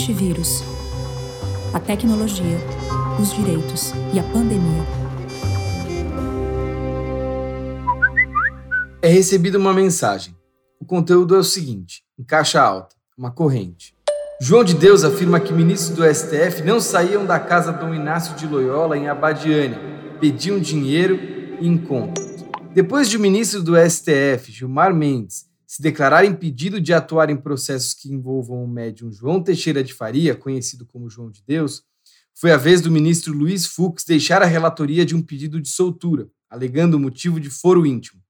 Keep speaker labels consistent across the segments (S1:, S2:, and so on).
S1: Antivírus. A tecnologia, os direitos e a pandemia.
S2: É recebida uma mensagem. O conteúdo é o seguinte: em caixa alta, uma corrente. João de Deus afirma que ministros do STF não saíam da casa Dom Inácio de Loyola em Abadiânia, pediam dinheiro e encontros. Depois de o ministro do STF, Gilmar Mendes, se declarar impedido de atuar em processos que envolvam o médium João Teixeira de Faria, conhecido como João de Deus, foi a vez do ministro Luiz Fux deixar a relatoria de um pedido de soltura, alegando o motivo de foro íntimo.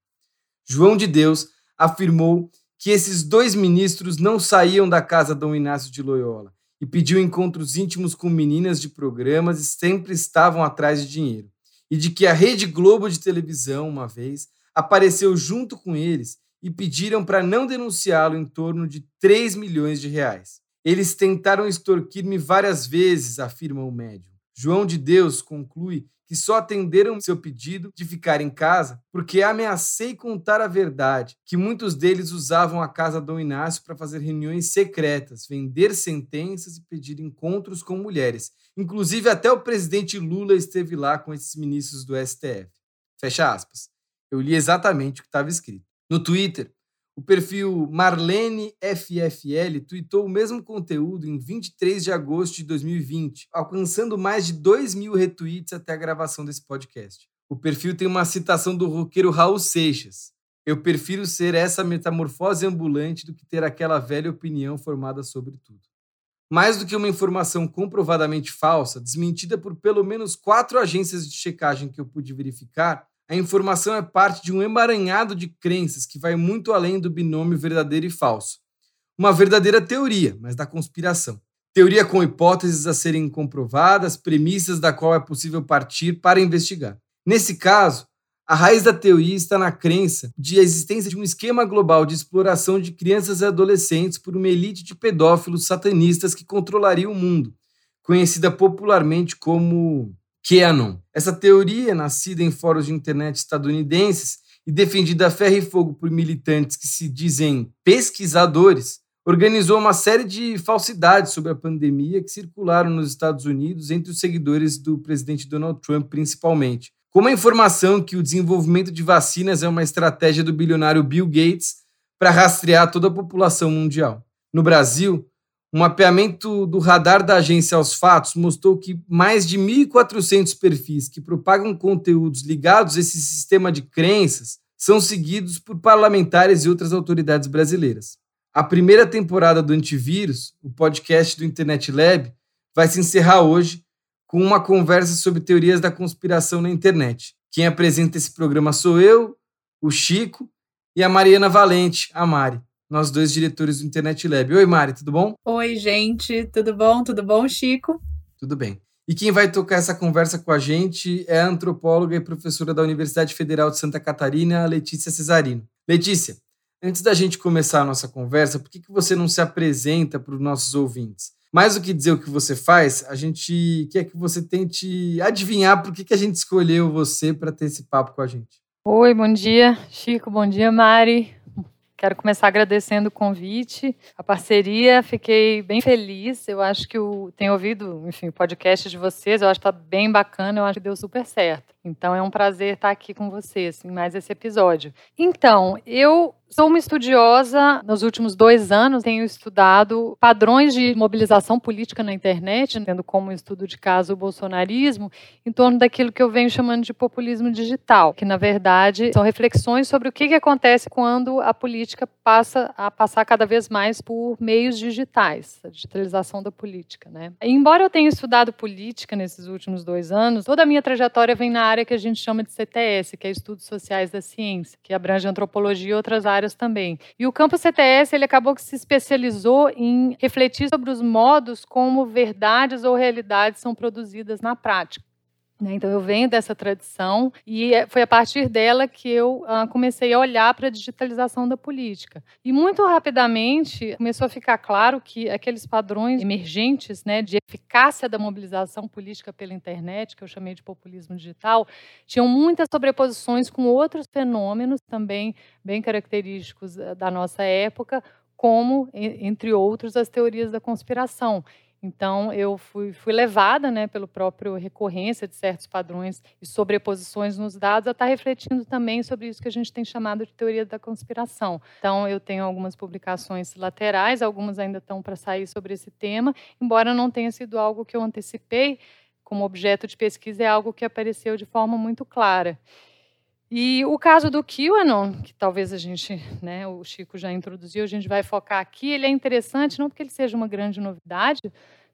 S2: João de Deus afirmou que esses dois ministros não saíam da casa Dom Inácio de Loyola e pediu encontros íntimos com meninas de programas e sempre estavam atrás de dinheiro, e de que a Rede Globo de televisão, uma vez, apareceu junto com eles e pediram para não denunciá-lo em torno de 3 milhões de reais. Eles tentaram extorquir-me várias vezes, afirma o médium. João de Deus conclui que só atenderam seu pedido de ficar em casa porque ameacei contar a verdade, que muitos deles usavam a casa Dom Inácio para fazer reuniões secretas, vender sentenças e pedir encontros com mulheres. Inclusive até o presidente Lula esteve lá com esses ministros do STF. Fecha aspas. Eu li exatamente o que estava escrito. No Twitter, o perfil Marlene FFL tweetou o mesmo conteúdo em 23 de agosto de 2020, alcançando mais de 2 mil retweets até a gravação desse podcast. O perfil tem uma citação do roqueiro Raul Seixas. Eu prefiro ser essa metamorfose ambulante do que ter aquela velha opinião formada sobre tudo. Mais do que uma informação comprovadamente falsa, desmentida por pelo menos quatro agências de checagem que eu pude verificar, a informação é parte de um emaranhado de crenças que vai muito além do binômio verdadeiro e falso. Uma verdadeira teoria, mas da conspiração. Teoria com hipóteses a serem comprovadas, premissas da qual é possível partir para investigar. Nesse caso, a raiz da teoria está na crença de a existência de um esquema global de exploração de crianças e adolescentes por uma elite de pedófilos satanistas que controlaria o mundo, conhecida popularmente como QAnon. Essa teoria, nascida em fóruns de internet estadunidenses e defendida a ferro e fogo por militantes que se dizem pesquisadores, organizou uma série de falsidades sobre a pandemia que circularam nos Estados Unidos entre os seguidores do presidente Donald Trump, principalmente. Como a informação que o desenvolvimento de vacinas é uma estratégia do bilionário Bill Gates para rastrear toda a população mundial. No Brasil, um mapeamento do radar da agência aos fatos mostrou que mais de 1.400 perfis que propagam conteúdos ligados a esse sistema de crenças são seguidos por parlamentares e outras autoridades brasileiras. A primeira temporada do Antivírus, o podcast do Internet Lab, vai se encerrar hoje com uma conversa sobre teorias da conspiração na internet. Quem apresenta esse programa sou eu, o Chico e a Mariana Valente, a Mari nós dois diretores do Internet Lab. Oi, Mari, tudo bom?
S3: Oi, gente, tudo bom? Tudo bom, Chico?
S2: Tudo bem. E quem vai tocar essa conversa com a gente é a antropóloga e professora da Universidade Federal de Santa Catarina, Letícia Cesarino. Letícia, antes da gente começar a nossa conversa, por que, que você não se apresenta para os nossos ouvintes? Mais do que dizer o que você faz, a gente quer que você tente adivinhar por que, que a gente escolheu você para ter esse papo com a gente.
S4: Oi, bom dia, Chico, bom dia, Mari. Quero começar agradecendo o convite, a parceria. Fiquei bem feliz. Eu acho que o, tenho ouvido, enfim, o podcast de vocês. Eu acho que está bem bacana. Eu acho que deu super certo. Então é um prazer estar aqui com vocês em mais esse episódio. Então, eu Sou uma estudiosa, nos últimos dois anos tenho estudado padrões de mobilização política na internet, tendo como estudo de caso o bolsonarismo, em torno daquilo que eu venho chamando de populismo digital, que na verdade são reflexões sobre o que, que acontece quando a política passa a passar cada vez mais por meios digitais, a digitalização da política. Né? embora eu tenha estudado política nesses últimos dois anos, toda a minha trajetória vem na área que a gente chama de CTS, que é Estudos Sociais da Ciência, que abrange antropologia e outras áreas também. E o campo CTS ele acabou que se especializou em refletir sobre os modos como verdades ou realidades são produzidas na prática. Né? Então, eu venho dessa tradição e é, foi a partir dela que eu uh, comecei a olhar para a digitalização da política. E muito rapidamente começou a ficar claro que aqueles padrões emergentes né, de eficácia da mobilização política pela internet, que eu chamei de populismo digital, tinham muitas sobreposições com outros fenômenos também bem característicos eh, da nossa época, como, entre outros, as teorias da conspiração. Então, eu fui, fui levada, né, pelo próprio recorrência de certos padrões e sobreposições nos dados, a estar refletindo também sobre isso que a gente tem chamado de teoria da conspiração. Então, eu tenho algumas publicações laterais, algumas ainda estão para sair sobre esse tema, embora não tenha sido algo que eu antecipei como objeto de pesquisa, é algo que apareceu de forma muito clara. E o caso do QAnon, que talvez a gente, né, o Chico já introduziu, a gente vai focar aqui, ele é interessante não porque ele seja uma grande novidade,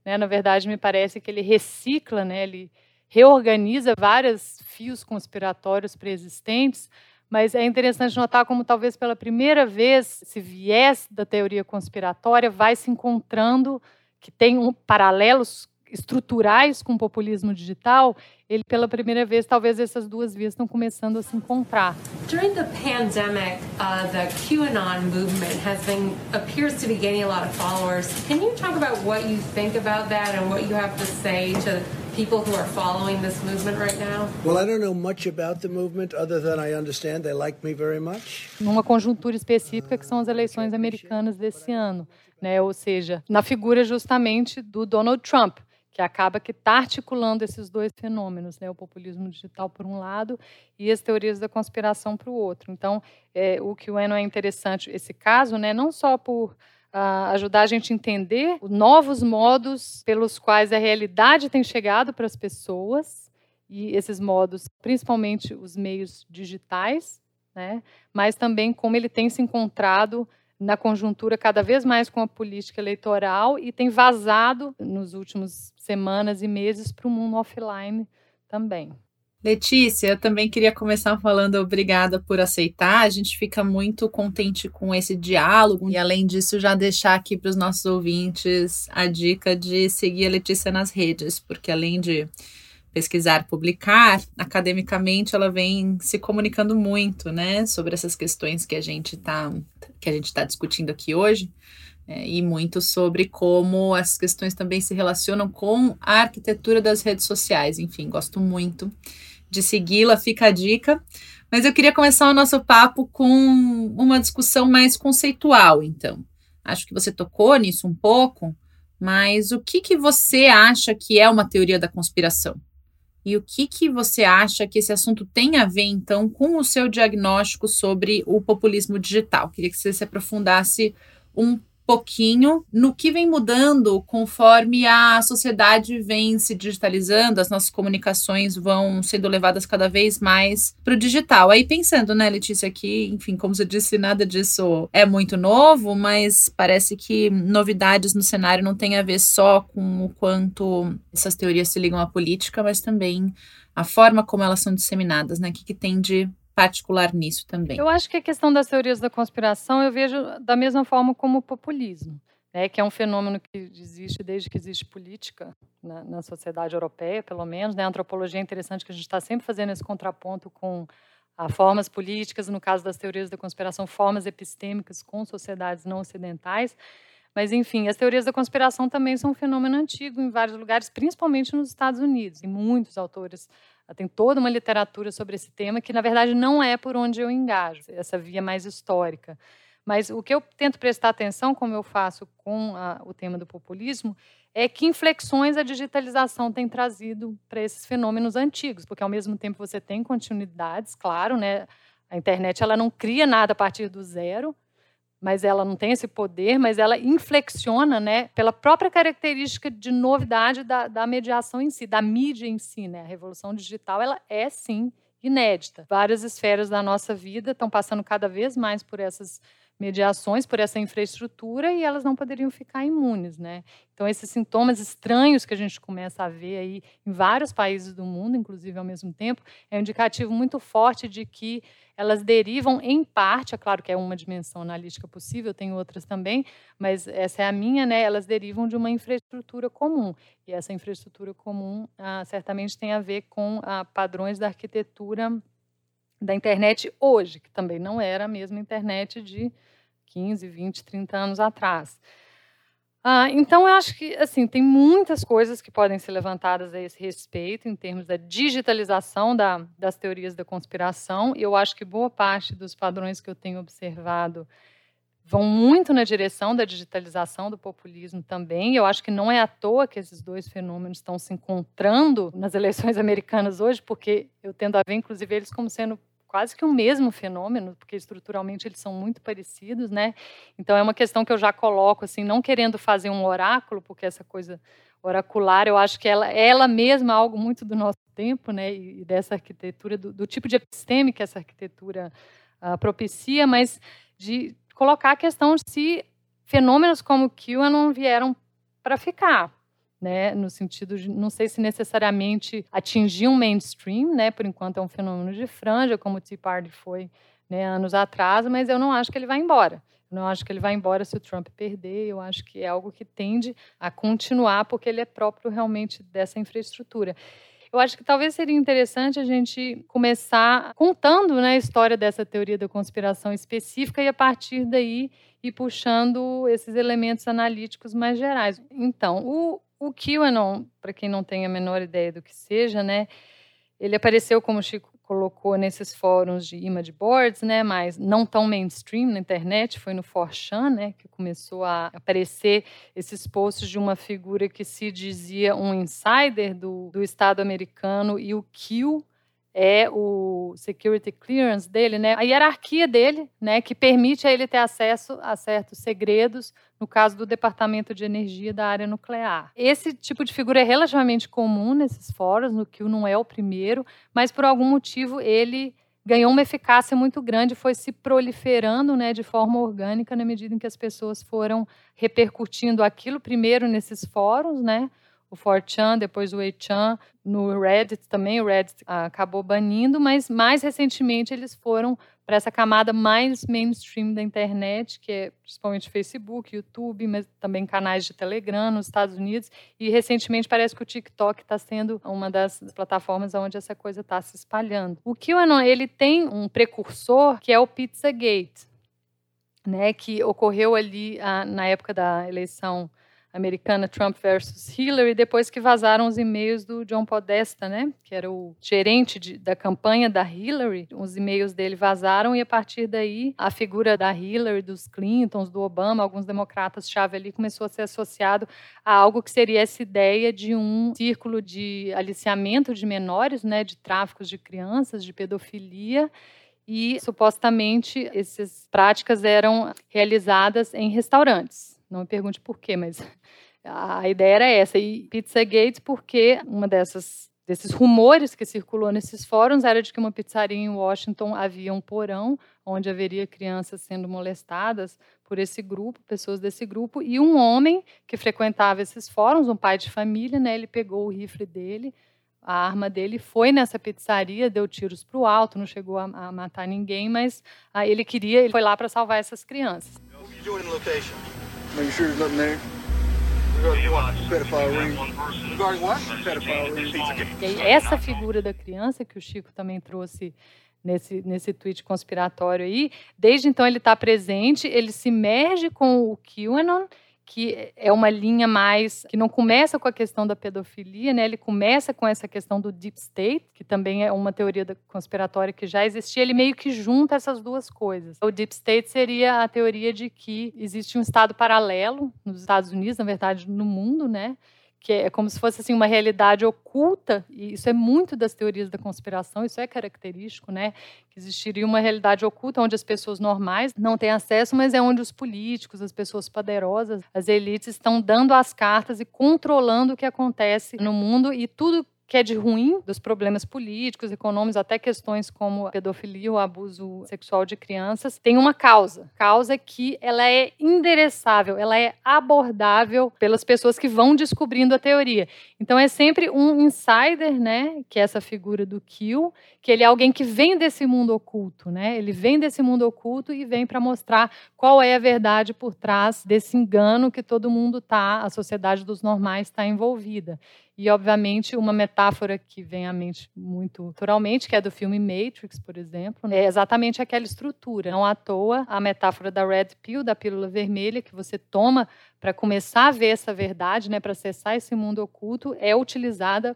S4: né, na verdade me parece que ele recicla, né, ele reorganiza vários fios conspiratórios preexistentes, mas é interessante notar como talvez pela primeira vez esse viés da teoria conspiratória vai se encontrando, que tem um, paralelos estruturais com o populismo digital, ele pela primeira vez, talvez essas duas vias estão começando a se encontrar.
S5: During the pandemic, uh, the QAnon movement has been appears to be gaining a lot of followers. Can you talk about what you think about that and what you have to say to people who are following this movement right now?
S6: Well, I don't know much about the movement other than I understand they like me very much.
S4: Numa conjuntura específica que são as eleições americanas desse ano, né? Ou seja, na figura justamente do Donald Trump que acaba que está articulando esses dois fenômenos, né? o populismo digital por um lado e as teorias da conspiração para o outro. Então, é, o que o Eno é interessante esse caso, né? não só por uh, ajudar a gente a entender novos modos pelos quais a realidade tem chegado para as pessoas e esses modos, principalmente os meios digitais, né? mas também como ele tem se encontrado na conjuntura cada vez mais com a política eleitoral e tem vazado nos últimos semanas e meses para o mundo offline também.
S3: Letícia, eu também queria começar falando obrigada por aceitar. A gente fica muito contente com esse diálogo e, além disso, já deixar aqui para os nossos ouvintes a dica de seguir a Letícia nas redes, porque além de pesquisar, publicar, academicamente ela vem se comunicando muito, né, sobre essas questões que a gente está que a gente está discutindo aqui hoje, é, e muito sobre como essas questões também se relacionam com a arquitetura das redes sociais. Enfim, gosto muito de segui-la, fica a dica. Mas eu queria começar o nosso papo com uma discussão mais conceitual, então. Acho que você tocou nisso um pouco, mas o que, que você acha que é uma teoria da conspiração? E o que, que você acha que esse assunto tem a ver, então, com o seu diagnóstico sobre o populismo digital? Queria que você se aprofundasse um pouquinho no que vem mudando conforme a sociedade vem se digitalizando, as nossas comunicações vão sendo levadas cada vez mais para o digital. Aí pensando, né, Letícia, que, enfim, como você disse, nada disso é muito novo, mas parece que novidades no cenário não tem a ver só com o quanto essas teorias se ligam à política, mas também a forma como elas são disseminadas, né? O que, que tem de particular nisso também.
S4: Eu acho que a questão das teorias da conspiração eu vejo da mesma forma como o populismo, né, que é um fenômeno que existe desde que existe política na, na sociedade europeia, pelo menos. Né, a antropologia é interessante que a gente está sempre fazendo esse contraponto com a formas políticas, no caso das teorias da conspiração, formas epistêmicas com sociedades não ocidentais. Mas, enfim, as teorias da conspiração também são um fenômeno antigo em vários lugares, principalmente nos Estados Unidos, e muitos autores tem toda uma literatura sobre esse tema que, na verdade, não é por onde eu engajo, essa via mais histórica. Mas o que eu tento prestar atenção, como eu faço com a, o tema do populismo, é que inflexões a digitalização tem trazido para esses fenômenos antigos, porque ao mesmo tempo você tem continuidades, claro, né? A internet ela não cria nada a partir do zero, mas ela não tem esse poder, mas ela inflexiona, né, pela própria característica de novidade da, da mediação em si, da mídia em si, né? A revolução digital, ela é sim inédita. Várias esferas da nossa vida estão passando cada vez mais por essas mediações por essa infraestrutura e elas não poderiam ficar imunes, né? Então esses sintomas estranhos que a gente começa a ver aí em vários países do mundo, inclusive ao mesmo tempo, é um indicativo muito forte de que elas derivam em parte, é claro que é uma dimensão analítica possível, tem outras também, mas essa é a minha, né? Elas derivam de uma infraestrutura comum e essa infraestrutura comum ah, certamente tem a ver com ah, padrões da arquitetura da internet hoje, que também não era a mesma internet de 15, 20, 30 anos atrás. Ah, então, eu acho que assim tem muitas coisas que podem ser levantadas a esse respeito, em termos da digitalização da, das teorias da conspiração. E eu acho que boa parte dos padrões que eu tenho observado vão muito na direção da digitalização do populismo também. Eu acho que não é à toa que esses dois fenômenos estão se encontrando nas eleições americanas hoje, porque eu tendo a ver, inclusive, eles como sendo quase que o mesmo fenômeno, porque estruturalmente eles são muito parecidos, né? Então é uma questão que eu já coloco assim, não querendo fazer um oráculo, porque essa coisa oracular, eu acho que ela, ela mesma é algo muito do nosso tempo, né? E dessa arquitetura, do, do tipo de episteme que essa arquitetura uh, propicia, mas de colocar a questão de se fenômenos como o QAnon vieram para ficar, né, no sentido de não sei se necessariamente atingir um mainstream, né, por enquanto é um fenômeno de franja, como o Tea Party foi né, anos atrás, mas eu não acho que ele vai embora. Não acho que ele vai embora se o Trump perder. Eu acho que é algo que tende a continuar, porque ele é próprio realmente dessa infraestrutura. Eu acho que talvez seria interessante a gente começar contando né, a história dessa teoria da conspiração específica e, a partir daí, ir puxando esses elementos analíticos mais gerais. Então, o, o QAnon, para quem não tem a menor ideia do que seja, né, ele apareceu, como o Chico colocou nesses fóruns de image boards, né, mas não tão mainstream na internet, foi no 4chan, né, que começou a aparecer esses posts de uma figura que se dizia um insider do, do Estado americano e o Q é o security clearance dele, né? A hierarquia dele, né, que permite a ele ter acesso a certos segredos, no caso do Departamento de Energia da área nuclear. Esse tipo de figura é relativamente comum nesses fóruns, no que não é o primeiro, mas por algum motivo ele ganhou uma eficácia muito grande, foi se proliferando, né, de forma orgânica na medida em que as pessoas foram repercutindo aquilo primeiro nesses fóruns, né? O 4chan, depois o 8chan, no Reddit também, o Reddit acabou banindo, mas mais recentemente eles foram para essa camada mais mainstream da internet, que é principalmente Facebook, YouTube, mas também canais de Telegram nos Estados Unidos, e recentemente parece que o TikTok está sendo uma das plataformas onde essa coisa está se espalhando. O QAnon, ele tem um precursor que é o Pizzagate, né, que ocorreu ali ah, na época da eleição americana Trump versus Hillary, depois que vazaram os e-mails do John Podesta, né, que era o gerente de, da campanha da Hillary. Os e-mails dele vazaram e a partir daí a figura da Hillary, dos Clintons, do Obama, alguns democratas chave ali começou a ser associado a algo que seria essa ideia de um círculo de aliciamento de menores, né, de tráficos de crianças, de pedofilia e supostamente essas práticas eram realizadas em restaurantes. Não me pergunte por quê, mas a ideia era essa. E Pizzagate, porque uma dessas desses rumores que circulou nesses fóruns era de que uma pizzaria em Washington havia um porão onde haveria crianças sendo molestadas por esse grupo, pessoas desse grupo, e um homem que frequentava esses fóruns, um pai de família, né, ele pegou o rifle dele, a arma dele, foi nessa pizzaria, deu tiros para o alto, não chegou a, a, matar ninguém, mas ah, ele queria, ele foi lá para salvar essas crianças. Make sure there's nothing there. Essa figura da criança que o Chico também trouxe nesse, nesse tweet conspiratório aí, desde então ele está presente, ele se merge com o QAnon que é uma linha mais que não começa com a questão da pedofilia, né? Ele começa com essa questão do deep state, que também é uma teoria conspiratória que já existia. Ele meio que junta essas duas coisas. O deep state seria a teoria de que existe um estado paralelo nos Estados Unidos, na verdade, no mundo, né? Que é como se fosse assim uma realidade oculta, e isso é muito das teorias da conspiração, isso é característico, né? Que existiria uma realidade oculta onde as pessoas normais não têm acesso, mas é onde os políticos, as pessoas poderosas, as elites estão dando as cartas e controlando o que acontece no mundo e tudo que é de ruim, dos problemas políticos, econômicos, até questões como pedofilia, o abuso sexual de crianças, tem uma causa. Causa que ela é endereçável, ela é abordável pelas pessoas que vão descobrindo a teoria. Então é sempre um insider, né, que é essa figura do Kill, que ele é alguém que vem desse mundo oculto, né? Ele vem desse mundo oculto e vem para mostrar qual é a verdade por trás desse engano que todo mundo tá, a sociedade dos normais está envolvida. E, obviamente, uma metáfora que vem à mente muito naturalmente, que é do filme Matrix, por exemplo, é exatamente aquela estrutura. Não à toa a metáfora da Red Pill, da pílula vermelha, que você toma para começar a ver essa verdade, né, para acessar esse mundo oculto, é utilizada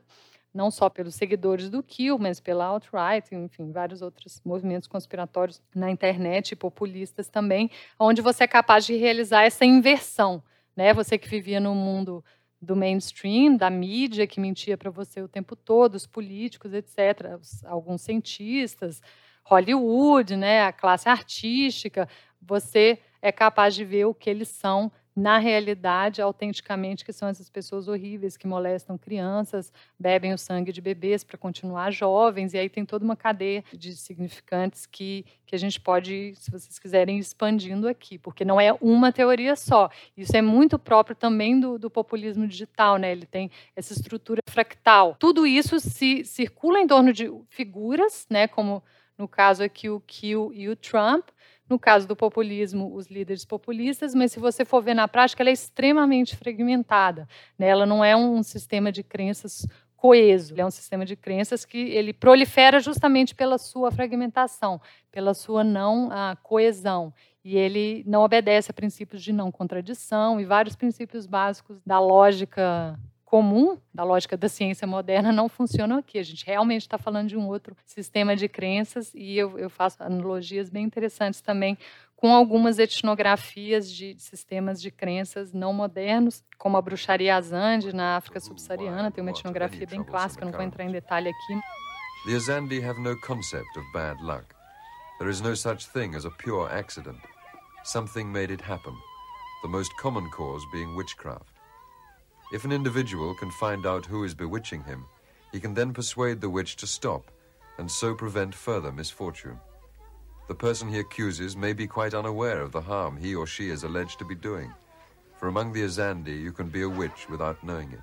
S4: não só pelos seguidores do Kill, mas pela alt-right, enfim, vários outros movimentos conspiratórios na internet, populistas também, onde você é capaz de realizar essa inversão, né? Você que vivia no mundo do mainstream, da mídia que mentia para você o tempo todo, os políticos, etc., alguns cientistas, Hollywood, né, a classe artística, você é capaz de ver o que eles são na realidade, autenticamente, que são essas pessoas horríveis que molestam crianças, bebem o sangue de bebês para continuar jovens, e aí tem toda uma cadeia de significantes que, que a gente pode, se vocês quiserem, expandindo aqui, porque não é uma teoria só. Isso é muito próprio também do, do populismo digital, né? Ele tem essa estrutura fractal. Tudo isso se circula em torno de figuras, né? Como no caso aqui o Kill e o Trump, no caso do populismo, os líderes populistas, mas se você for ver na prática, ela é extremamente fragmentada. Né? Ela não é um sistema de crenças coeso, ele é um sistema de crenças que ele prolifera justamente pela sua fragmentação, pela sua não ah, coesão. E ele não obedece a princípios de não contradição e vários princípios básicos da lógica comum da lógica da ciência moderna não funcionam aqui. A gente realmente está falando de um outro sistema de crenças e eu, eu, faço analogias bem interessantes também com algumas etnografias de sistemas de crenças não modernos, como a bruxaria Azande na África subsaariana, tem uma etnografia bem clássica, não vou entrar em detalhe aqui.
S7: The Azandi have no concept of bad luck. There is no such thing as a pure accident. Something made it happen. The most common cause being witchcraft. If an individual can find out who is bewitching him, he can then persuade the witch to stop and so prevent further misfortune. The person he accuses may be quite unaware of the harm he or she is alleged to be doing, for among the Azandi you can be a witch without knowing it.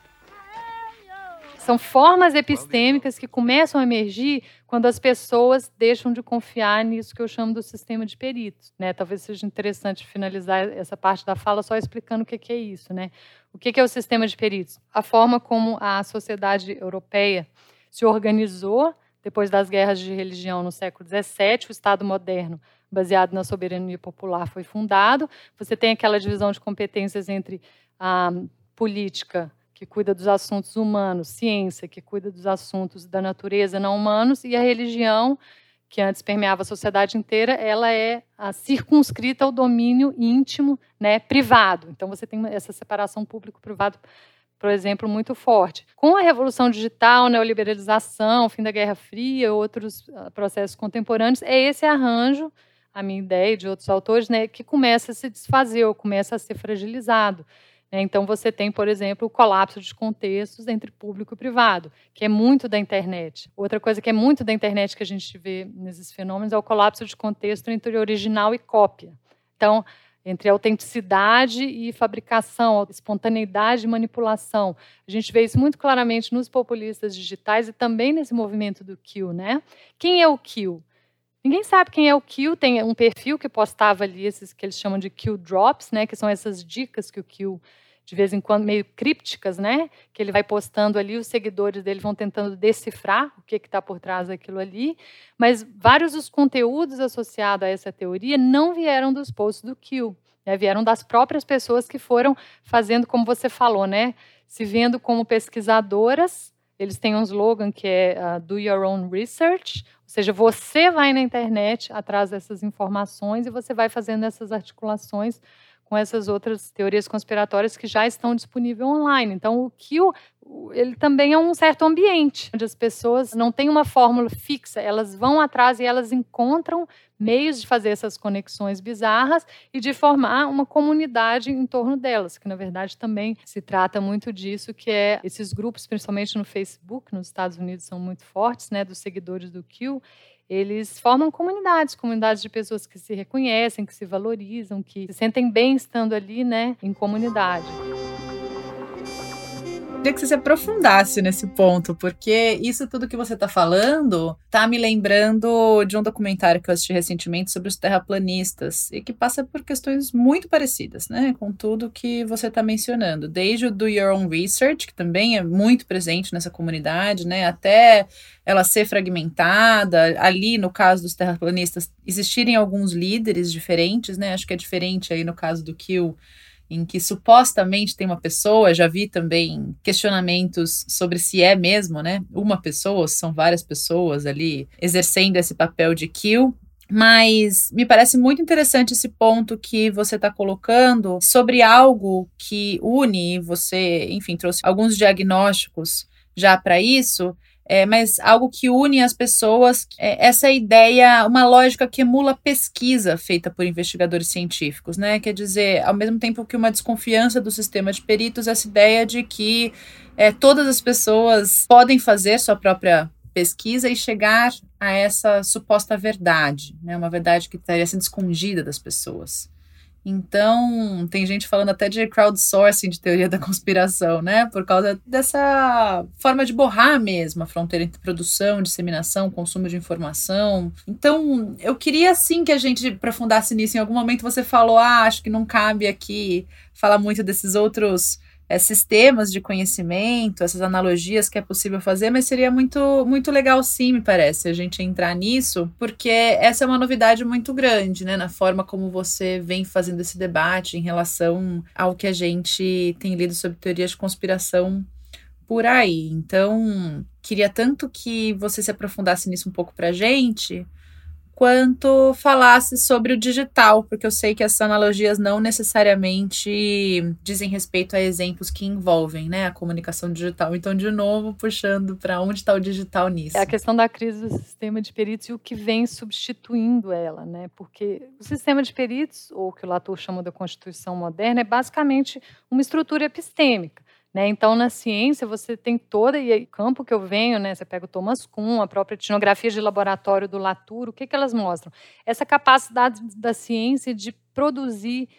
S4: São formas epistêmicas que começam a emergir quando as pessoas deixam de confiar nisso que eu chamo do sistema de peritos. Né? Talvez seja interessante finalizar essa parte da fala só explicando o que é isso. Né? O que é o sistema de peritos? A forma como a sociedade europeia se organizou depois das guerras de religião no século XVII, o Estado moderno, baseado na soberania popular, foi fundado. Você tem aquela divisão de competências entre a política que cuida dos assuntos humanos, ciência, que cuida dos assuntos da natureza não humanos, e a religião, que antes permeava a sociedade inteira, ela é circunscrita ao domínio íntimo, né, privado. Então você tem essa separação público-privado, por exemplo, muito forte. Com a revolução digital, neoliberalização, fim da Guerra Fria, outros ah, processos contemporâneos, é esse arranjo, a minha ideia e de outros autores, né, que começa a se desfazer ou começa a ser fragilizado. Né? Então, você tem, por exemplo, o colapso de contextos entre público e privado, que é muito da internet. Outra coisa que é muito da internet que a gente vê nesses fenômenos é o colapso de contexto entre original e cópia. Então, entre autenticidade e fabricação, espontaneidade e manipulação. A gente vê isso muito claramente nos populistas digitais e também nesse movimento do Kill, né? Quem é o Kill? Ninguém sabe quem é o Kill, tem um perfil que postava ali esses que eles chamam de Kill Drops, né, que são essas dicas que o Kill de vez em quando meio crípticas, né? Que ele vai postando ali, os seguidores dele vão tentando decifrar o que está por trás daquilo ali. Mas vários dos conteúdos associados a essa teoria não vieram dos posts do Kill, né? vieram das próprias pessoas que foram fazendo, como você falou, né? Se vendo como pesquisadoras. Eles têm um slogan que é uh, Do Your Own Research, ou seja, você vai na internet atrás dessas informações e você vai fazendo essas articulações com essas outras teorias conspiratórias que já estão disponíveis online. Então, o que ele também é um certo ambiente onde as pessoas não têm uma fórmula fixa, elas vão atrás e elas encontram meios de fazer essas conexões bizarras e de formar uma comunidade em torno delas, que na verdade também se trata muito disso, que é esses grupos, principalmente no Facebook, nos Estados Unidos são muito fortes, né, dos seguidores do Q, eles formam comunidades, comunidades de pessoas que se reconhecem, que se valorizam, que se sentem bem estando ali, né, em comunidade
S3: queria que você se aprofundasse nesse ponto, porque isso tudo que você está falando está me lembrando de um documentário que eu assisti recentemente sobre os terraplanistas e que passa por questões muito parecidas, né, com tudo que você está mencionando, desde o Do Your Own Research, que também é muito presente nessa comunidade, né, até ela ser fragmentada, ali no caso dos terraplanistas existirem alguns líderes diferentes, né, acho que é diferente aí no caso do Kill em que supostamente tem uma pessoa, já vi também questionamentos sobre se é mesmo, né? Uma pessoa, são várias pessoas ali exercendo esse papel de kill. Mas me parece muito interessante esse ponto que você está colocando sobre algo que une, você, enfim, trouxe alguns diagnósticos já para isso, é, mas algo que une as pessoas, é essa ideia, uma lógica que emula pesquisa feita por investigadores científicos, né? Quer dizer, ao mesmo tempo que uma desconfiança do sistema de peritos, essa ideia de que é, todas as pessoas podem fazer sua própria pesquisa e chegar a essa suposta verdade, né? Uma verdade que estaria sendo escondida das pessoas. Então, tem gente falando até de crowdsourcing de teoria da conspiração, né? Por causa dessa forma de borrar mesmo a fronteira entre produção, disseminação, consumo de informação. Então, eu queria sim que a gente aprofundasse nisso. Em algum momento você falou, ah, acho que não cabe aqui falar muito desses outros é, sistemas de conhecimento, essas analogias que é possível fazer, mas seria muito, muito legal sim, me parece, a gente entrar nisso, porque essa é uma novidade muito grande, né, na forma como você vem fazendo esse debate em relação ao que a gente tem lido sobre teorias de conspiração por aí. Então, queria tanto que você se aprofundasse nisso um pouco pra gente, quanto falasse sobre o digital, porque eu sei que essas analogias não necessariamente dizem respeito a exemplos que envolvem né, a comunicação digital. Então, de novo, puxando para onde está o digital nisso.
S4: É a questão da crise do sistema de peritos e o que vem substituindo ela, né? Porque o sistema de peritos, ou o que o Latour chamou da Constituição moderna, é basicamente uma estrutura epistêmica. Né? Então, na ciência, você tem toda, e o campo que eu venho, né? você pega o Thomas Kuhn, a própria etnografia de laboratório do Latour, o que, que elas mostram? Essa capacidade da ciência de produzir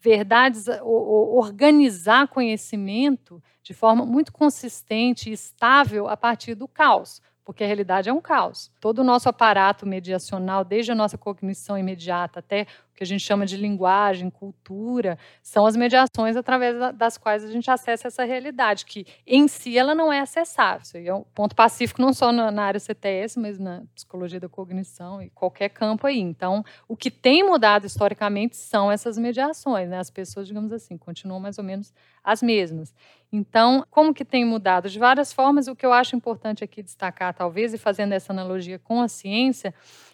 S4: verdades, organizar conhecimento de forma muito consistente e estável a partir do caos porque a realidade é um caos. Todo o nosso aparato mediacional, desde a nossa cognição imediata até que a gente chama de linguagem, cultura, são as mediações através das quais a gente acessa essa realidade, que em si ela não é acessável. Isso é um ponto pacífico não só na, área CTS, mas na psicologia da cognição e qualquer campo aí. Então, o que tem mudado historicamente são essas mediações, né? As pessoas, digamos assim, continuam mais ou menos as mesmas. Então, como que tem mudado? De várias formas, o que eu acho importante aqui destacar, talvez, e fazendo essa analogia com a ciência,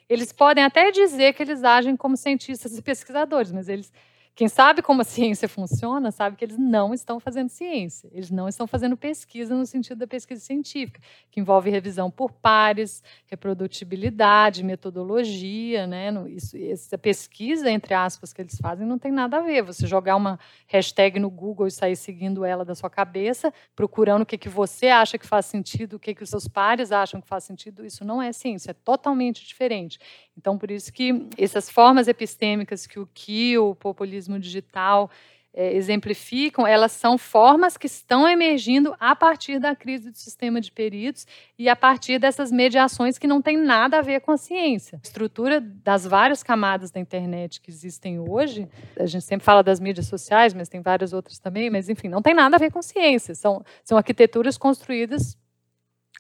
S4: eles podem até dizer que eles agem como cientistas e pesquisadores, mas eles quem sabe como a ciência funciona, sabe que eles não estão fazendo ciência, eles não estão fazendo pesquisa no sentido da pesquisa científica, que envolve revisão por pares, reprodutibilidade, metodologia, né? Isso, essa pesquisa, entre aspas, que eles fazem não tem nada a ver. Você jogar uma hashtag no Google e sair seguindo ela da sua cabeça, procurando o que, que você acha que faz sentido, o que, que os seus pares acham que faz sentido, isso não é ciência, é totalmente diferente. Então, por isso que essas formas epistêmicas que o que o populismo digital é, exemplificam, elas são formas que estão emergindo a partir da crise do sistema de peritos e a partir dessas mediações que não têm nada a ver com a ciência. A estrutura das várias camadas da internet que existem hoje, a gente sempre fala das mídias sociais, mas tem várias outras também, mas enfim, não tem nada a ver com ciência. São, são arquiteturas construídas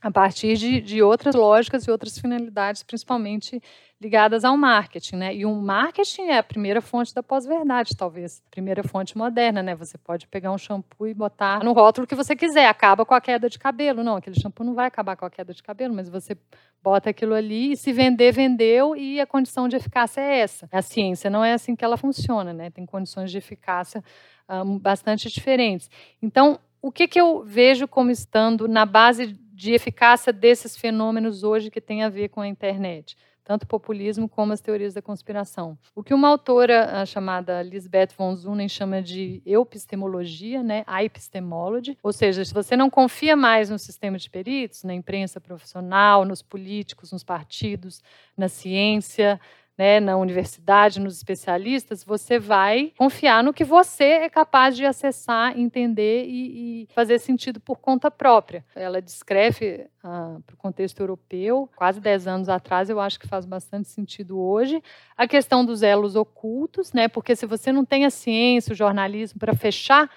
S4: a partir de, de outras lógicas e outras finalidades, principalmente ligadas ao marketing, né? E o marketing é a primeira fonte da pós-verdade, talvez, primeira fonte moderna, né? Você pode pegar um shampoo e botar no rótulo que você quiser, acaba com a queda de cabelo. Não, aquele shampoo não vai acabar com a queda de cabelo, mas você bota aquilo ali e se vender, vendeu e a condição de eficácia é essa. A ciência não é assim que ela funciona, né? Tem condições de eficácia um, bastante diferentes. Então, o que, que eu vejo como estando na base de eficácia desses fenômenos hoje que tem a ver com a internet, tanto o populismo como as teorias da conspiração. O que uma autora ah, chamada Lisbeth von Zunen chama de epistemologia, né, epistemology, ou seja, se você não confia mais no sistema de peritos, na imprensa profissional, nos políticos, nos partidos, na ciência, né, na universidade, nos especialistas, você vai confiar no que você é capaz de acessar, entender e, e fazer sentido por conta própria. Ela descreve ah, para o contexto europeu, quase 10 anos atrás, eu acho que faz bastante sentido hoje, a questão dos elos ocultos, né, porque se você não tem a ciência, o jornalismo para fechar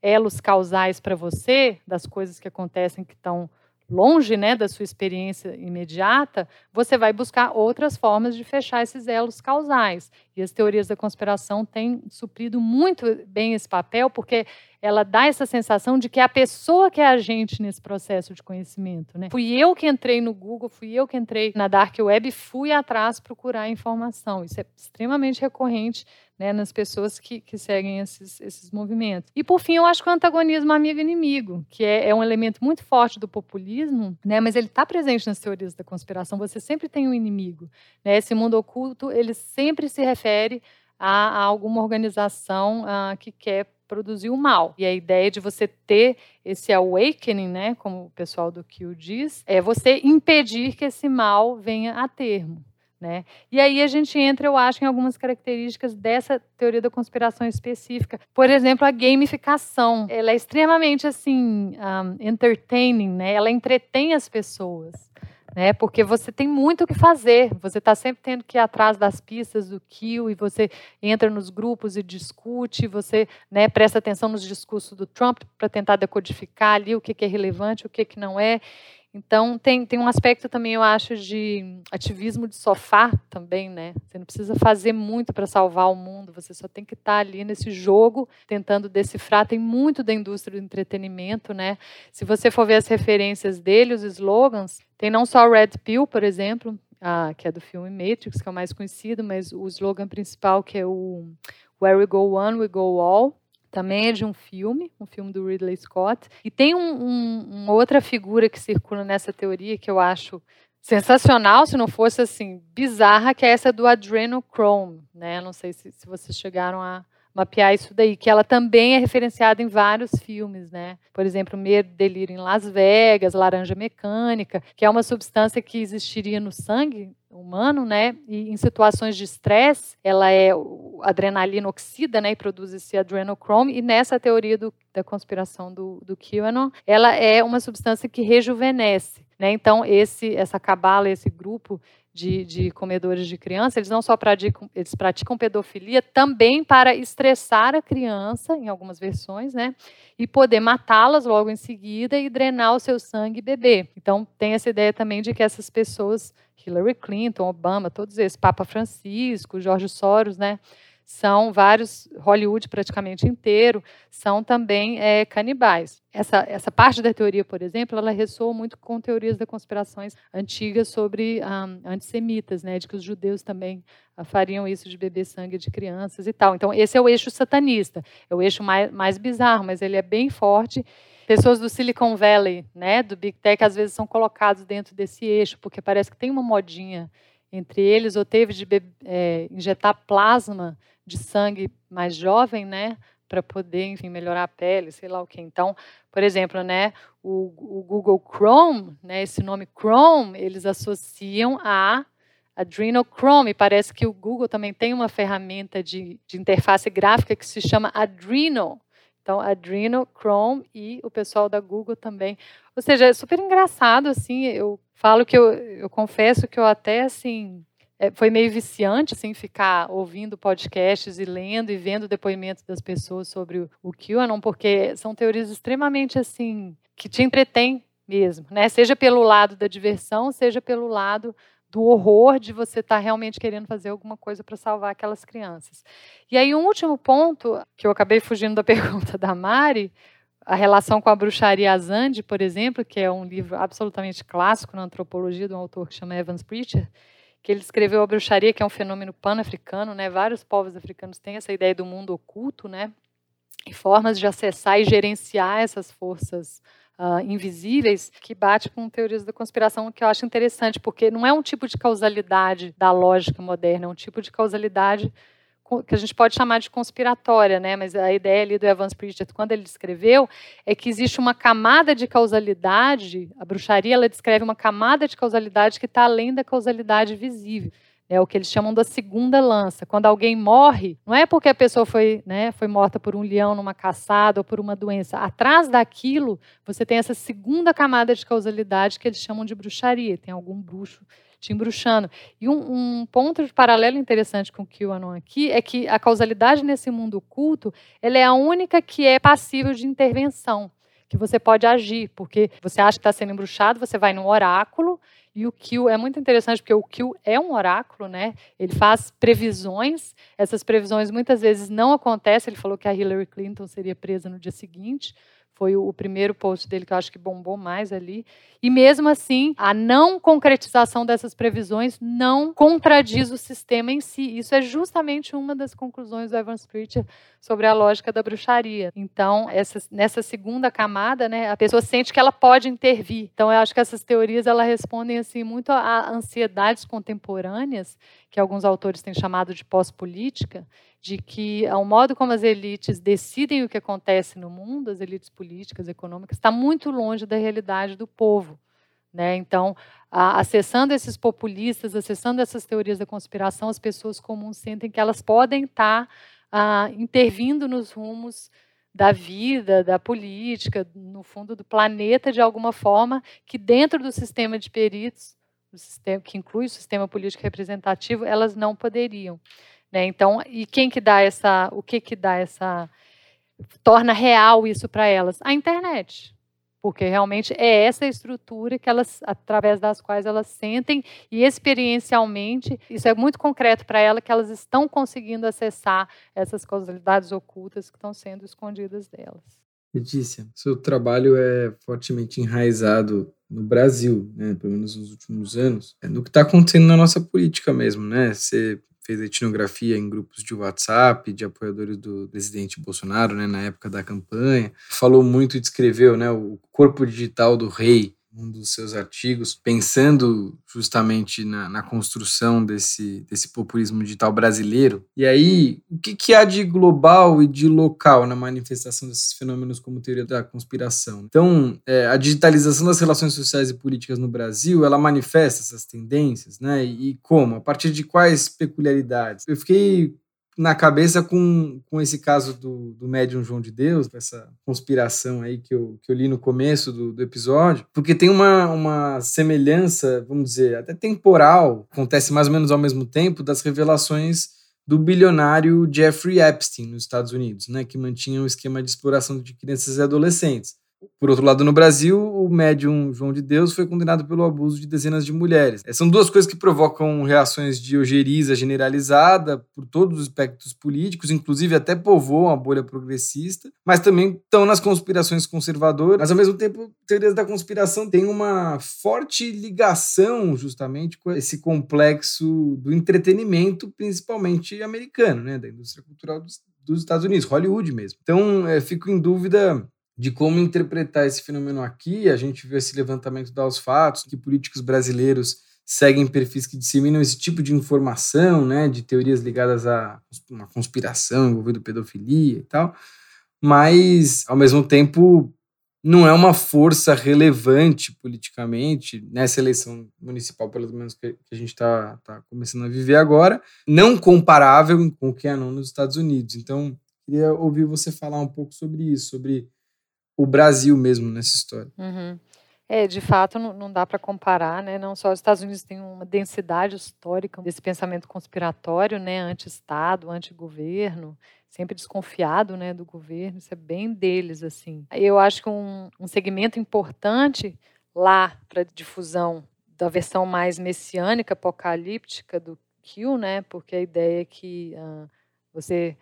S4: elos causais para você, das coisas que acontecem que estão longe né, da sua experiência imediata, você vai buscar outras formas de fechar esses elos causais. E as teorias da conspiração têm suprido muito bem esse papel, porque ela dá essa sensação de que é a pessoa que é agente nesse processo de conhecimento. Né? Fui eu que entrei no Google, fui eu que entrei na Dark Web e fui atrás procurar informação. Isso é extremamente recorrente né, nas pessoas que, que seguem esses, esses movimentos. E, por fim, eu acho que o antagonismo amigo-inimigo, que é, é, um elemento muito forte do populismo, né, mas ele está presente nas teorias da conspiração. Você sempre tem um inimigo. Né? Esse mundo oculto, ele sempre se refere a, a alguma organização uh, que quer produzir o mal. E a ideia de você ter esse awakening, né, como o pessoal do Q diz, é você impedir que esse mal venha a termo. Né? E aí a gente entra, eu acho, em algumas características dessa teoria da conspiração específica. Por exemplo, a gamificação. Ela é extremamente assim um, entertaining, né? Ela entretém as pessoas. Né, porque você tem muito o que fazer, você está sempre tendo que ir atrás das pistas do kill e você entra nos grupos e discute, você né, presta atenção nos discursos do Trump para tentar decodificar ali o que, que é relevante, o que, que não é. Então, tem, tem um aspecto também, eu acho, de ativismo de sofá também, né? Você não precisa fazer muito para salvar o mundo, você só tem que estar tá ali nesse jogo, tentando decifrar. Tem muito da indústria do entretenimento, né? Se você for ver as referências dele, os slogans, tem não só o Red Pill, por exemplo, ah, que é do filme Matrix, que é o mais conhecido, mas o slogan principal, que é o Where we go one, we go all, também é de um filme, um filme do Ridley Scott. E tem um, um, uma outra figura que circula nessa teoria que eu acho sensacional, se não fosse assim, bizarra, que é essa do adrenochrome. Né? Não sei se, se vocês chegaram a mapear isso daí, que ela também é referenciada em vários filmes, né? Por exemplo, Medo Delírio em Las Vegas, Laranja Mecânica, que é uma substância que existiria no sangue humano, né? E em situações de estresse, ela é adrenalina oxida, né? E produz esse adrenochrome. E nessa teoria do, da conspiração do, do QAnon, ela é uma substância que rejuvenesce, né? Então esse, essa cabala, esse grupo de, de, comedores de criança, eles não só praticam, eles praticam pedofilia também para estressar a criança, em algumas versões, né? E poder matá-las logo em seguida e drenar o seu sangue e beber. Então, tem essa ideia também de que essas pessoas, Hillary Clinton, Obama, todos esses, Papa Francisco, Jorge Soros, né? São vários, Hollywood praticamente inteiro, são também é, canibais. Essa, essa parte da teoria, por exemplo, ela ressoa muito com teorias da conspirações antigas sobre um, antissemitas, né, de que os judeus também uh, fariam isso de beber sangue de crianças e tal. Então, esse é o eixo satanista, é o eixo mais, mais bizarro, mas ele é bem forte pessoas do Silicon Valley, né, do Big Tech, às vezes são colocados dentro desse eixo, porque parece que tem uma modinha entre eles, ou teve de é, injetar plasma de sangue mais jovem, né, para poder, enfim, melhorar a pele, sei lá o que. Então, por exemplo, né, o, o, Google Chrome, né, esse nome Chrome, eles associam a Adrenochrome. Parece que o Google também tem uma ferramenta de, de interface gráfica que se chama Adreno. Então, Adrenochrome e o pessoal da Google também. Ou seja, é super engraçado, assim, eu falo que eu, eu confesso que eu até, assim, é, foi meio viciante assim ficar ouvindo podcasts e lendo e vendo depoimentos das pessoas sobre o, QAnon, porque são teorias extremamente assim que te entretêm mesmo, né? Seja pelo lado da diversão, seja pelo lado do horror de você estar tá realmente querendo fazer alguma coisa para salvar aquelas crianças. E aí um último ponto que eu acabei fugindo da pergunta da Mari, a relação com a bruxaria Azande, por exemplo, que é um livro absolutamente clássico na antropologia de um autor que chama Evans Pritchard, que ele escreveu a bruxaria, que é um fenômeno pan-africano, né? Vários povos africanos têm essa ideia do mundo oculto, né? E formas de acessar e gerenciar essas forças uh, invisíveis, que bate com teorias da conspiração, que eu acho interessante, porque não é um tipo de causalidade da lógica moderna, é um tipo de causalidade que a gente pode chamar de conspiratória, né? mas a ideia ali do Evans Pritchard, quando ele descreveu, é que existe uma camada de causalidade, a bruxaria ela descreve uma camada de causalidade que está além da causalidade visível. É o que eles chamam da segunda lança. Quando alguém morre, não é porque a pessoa foi, né, foi morta por um leão numa caçada ou por uma doença. Atrás daquilo, você tem essa segunda camada de causalidade que eles chamam de bruxaria. Tem algum bruxo te embruxando. E um, um, ponto de paralelo interessante com o QAnon aqui é que a causalidade nesse mundo oculto ela é a única que é passível de intervenção, que você pode agir, porque você acha que está sendo embruxado, você vai no oráculo E o Q é muito interessante porque o Q é um oráculo, né? Ele faz previsões. Essas previsões muitas vezes não acontecem. Ele falou que a Hillary Clinton seria presa no dia seguinte. Foi o, primeiro post dele que eu acho que bombou mais ali. E mesmo assim, a não concretização dessas previsões não contradiz o sistema em si. Isso é justamente uma das conclusões do Evans Pritchard sobre a lógica da bruxaria. Então, essa, nessa segunda camada, né, a pessoa sente que ela pode intervir. Então, eu acho que essas teorias elas respondem assim muito a ansiedades contemporâneas que alguns autores têm chamado de pós-política, de que ao modo como as elites decidem o que acontece no mundo, as elites políticas, econômicas, está muito longe da realidade do povo. Né? Então, a, acessando esses populistas, acessando essas teorias da conspiração, as pessoas comuns sentem que elas podem estar tá, intervindo nos rumos da vida, da política, no fundo do planeta, de alguma forma, que dentro do sistema de peritos, sistema, que inclui o sistema político representativo, elas não poderiam. Né? Então, e quem que dá essa, o que que dá essa, torna real isso para elas? A internet, porque realmente é essa estrutura que elas, através das quais elas sentem e experiencialmente, isso é muito concreto para elas que elas estão conseguindo acessar essas causalidades ocultas que estão sendo escondidas delas.
S2: Letícia, seu trabalho é fortemente enraizado no Brasil, né, pelo menos nos últimos anos, é no que está acontecendo na nossa política mesmo, né? Você fez etnografia em grupos de WhatsApp de apoiadores do presidente Bolsonaro, né, na época da campanha. Falou muito e descreveu, né, o corpo digital do rei, um dos seus artigos, pensando justamente na, na, construção desse, desse populismo digital brasileiro. E aí, o que, que há de global e de local na manifestação desses fenômenos como teoria da conspiração? Então, é, a digitalização das relações sociais e políticas no Brasil, ela manifesta essas tendências, né? E, e como? A partir de quais peculiaridades? Eu fiquei na cabeça com, com esse caso do, do médium João de Deus, essa conspiração aí que eu, que eu li no começo do, do episódio, porque tem uma, uma semelhança, vamos dizer, até temporal, acontece mais ou menos ao mesmo tempo, das revelações do bilionário Jeffrey Epstein nos Estados Unidos, né, que mantinha um esquema de exploração de crianças e adolescentes. Por outro lado, no Brasil, o médium João de Deus foi condenado pelo abuso de dezenas de mulheres. São duas coisas que provocam reações de ojeriza generalizada por todos os espectros políticos, inclusive até povoam a bolha progressista, mas também estão nas conspirações conservadoras. Mas, ao mesmo tempo, teorias da conspiração têm uma forte ligação, justamente, com esse complexo do entretenimento, principalmente americano, né? da indústria cultural dos, dos Estados Unidos, Hollywood mesmo. Então, é, fico em dúvida de como interpretar esse fenômeno aqui. A gente viu esse levantamento dos fatos, que políticos brasileiros seguem perfis que disseminam esse tipo de informação, né, de teorias ligadas a uma conspiração envolvendo pedofilia e tal, mas, ao mesmo tempo, não é uma força relevante politicamente nessa eleição municipal, pelo menos que a gente está tá começando a viver agora, não comparável com o que é nos Estados Unidos. Então, queria ouvir você falar um pouco sobre isso, sobre o Brasil mesmo nessa história.
S4: Uhum. É, de fato, não, não dá para comparar, né? Não só os Estados Unidos têm uma densidade histórica desse pensamento conspiratório, né? Anti-Estado, anti-governo, sempre desconfiado, né? Do governo, isso é bem deles, assim. Eu acho que um, um segmento importante lá para difusão da versão mais messiânica, apocalíptica do Q, né? Porque a ideia é que uh, você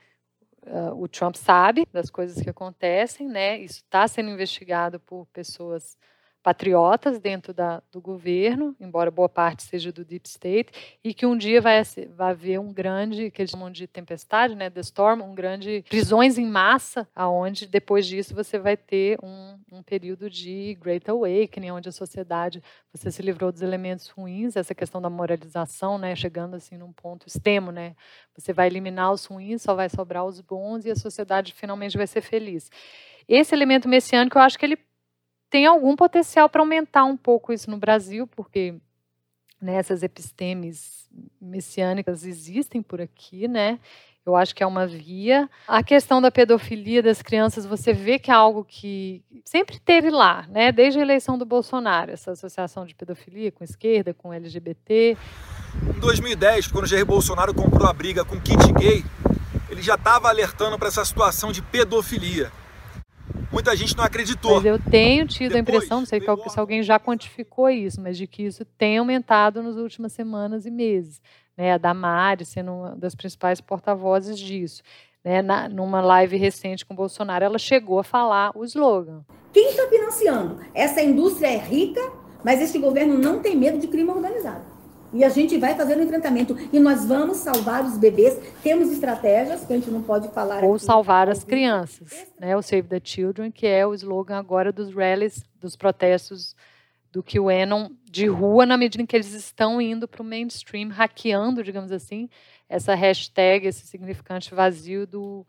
S4: uh, o Trump sabe das coisas que acontecem, né? Isso está sendo investigado por pessoas patriotas dentro da, do governo, embora boa parte seja do deep state, e que um dia vai, vai haver um grande, que eles chamam de tempestade, né, the storm, um grande prisões em massa, aonde depois disso você vai ter um, um período de great awakening, onde a sociedade você se livrou dos elementos ruins, essa questão da moralização, né, chegando assim num ponto extremo, né, você vai eliminar os ruins, só vai sobrar os bons e a sociedade finalmente vai ser feliz. Esse elemento messiânico, eu acho que ele tem algum potencial para aumentar um pouco isso no Brasil, porque né, essas epistemes messiânicas existem por aqui, né? Eu acho que é uma via. A questão da pedofilia das crianças, você vê que é algo que sempre teve lá, né? Desde a eleição do Bolsonaro, essa associação de pedofilia com esquerda, com LGBT.
S8: Em 2010, quando o Jair Bolsonaro comprou a briga com kit gay, ele já estava alertando para essa situação de pedofilia. Muita gente não acreditou.
S4: Mas eu tenho tido
S8: Depois,
S4: a impressão, não sei se alguém já quantificou isso, mas de que isso tem aumentado nas últimas semanas e meses. Né? A Damari sendo uma das principais porta-vozes disso. Né? Na, numa live recente com o Bolsonaro, ela chegou a falar o slogan.
S9: Quem está financiando? Essa indústria é rica, mas esse governo não tem medo de crime organizado. E a gente vai fazer o enfrentamento. E nós vamos salvar os bebês. Temos estratégias que a gente não pode falar.
S4: Ou aqui, salvar as crianças. Né? O Save the Children, que é o slogan agora dos rallies, dos protestos do QAnon de rua, na medida em que eles estão indo para o mainstream, hackeando, digamos assim, essa hashtag, esse significante vazio do,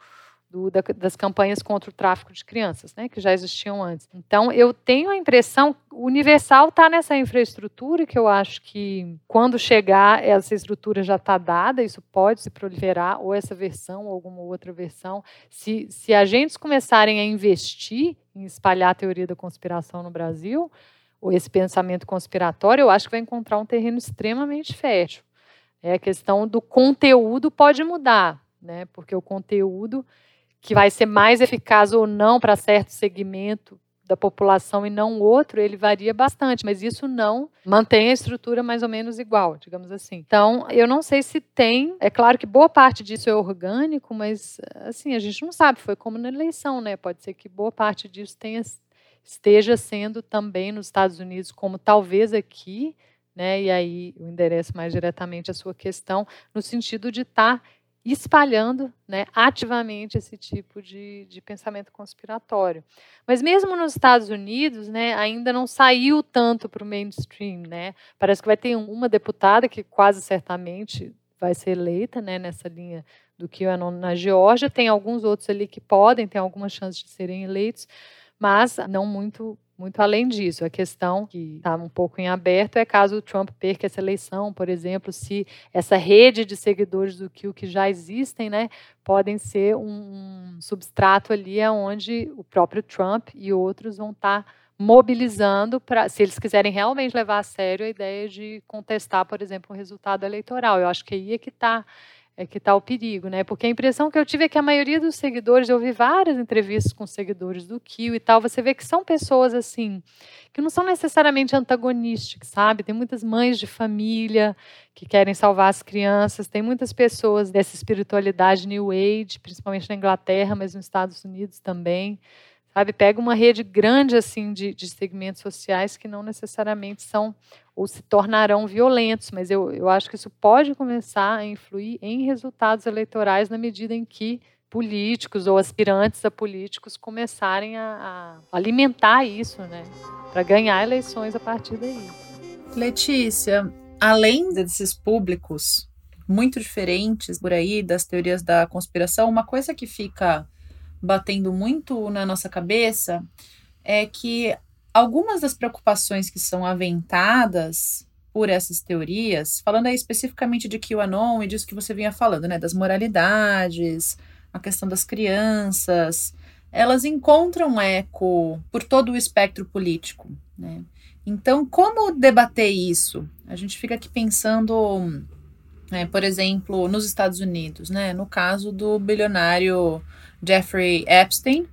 S4: do, da, das campanhas contra o tráfico de crianças, né, que já existiam antes. Então, eu tenho a impressão, o Universal está nessa infraestrutura que eu acho que, quando chegar, essa estrutura já está dada, isso pode se proliferar, ou essa versão, ou alguma outra versão. Se, se agentes começarem a investir em espalhar a teoria da conspiração no Brasil, ou esse pensamento conspiratório, eu acho que vai encontrar um terreno extremamente fértil. É a questão do conteúdo pode mudar, né? Porque o conteúdo que vai ser mais eficaz ou não para certo segmento da população e não outro, ele varia bastante, mas isso não mantém a estrutura mais ou menos igual, digamos assim. Então, eu não sei se tem, é claro que boa parte disso é orgânico, mas assim, a gente não sabe, foi como na eleição, né? Pode ser que boa parte disso tenha esteja sendo também nos Estados Unidos, como talvez aqui, né? E aí eu endereço mais diretamente a sua questão, no sentido de estar tá espalhando né, ativamente esse tipo de, de, pensamento conspiratório. Mas mesmo nos Estados Unidos, né, ainda não saiu tanto para o mainstream. Né? Parece que vai ter uma deputada que quase certamente vai ser eleita né, nessa linha do QAnon na Geórgia. Tem alguns outros ali que podem, tem algumas chances de serem eleitos, mas não muito muito além disso. A questão que está um pouco em aberto é caso o Trump perca essa eleição, por exemplo, se essa rede de seguidores do Q que já existem, né, podem ser um substrato ali onde o próprio Trump e outros vão estar tá mobilizando para, se eles quiserem realmente levar a sério a ideia de contestar, por exemplo, o resultado eleitoral. Eu acho que aí é que está é que está o perigo, né? Porque a impressão que eu tive é que a maioria dos seguidores, eu ouvi várias entrevistas com seguidores do Kio e tal, você vê que são pessoas assim, que não são necessariamente antagonistas, sabe? Tem muitas mães de família que querem salvar as crianças, tem muitas pessoas dessa espiritualidade New Age, principalmente na Inglaterra, mas nos Estados Unidos também sabe? Pega uma rede grande assim de, de segmentos sociais que não necessariamente são ou se tornarão violentos, mas eu, eu acho que isso pode começar a influir em resultados eleitorais na medida em que políticos ou aspirantes a políticos começarem a, a alimentar isso, né, para ganhar eleições a partir daí.
S3: Letícia, além desses públicos muito diferentes por aí das teorias da conspiração, uma coisa que fica batendo muito na nossa cabeça é que algumas das preocupações que são aventadas por essas teorias, falando aí especificamente de QAnon e disso que você vinha falando, né, das moralidades, a questão das crianças, elas encontram eco por todo o espectro político, né? Então, como debater isso? A gente fica aqui pensando, né, por exemplo, nos Estados Unidos, né, no caso do bilionário Jeffrey Epstein,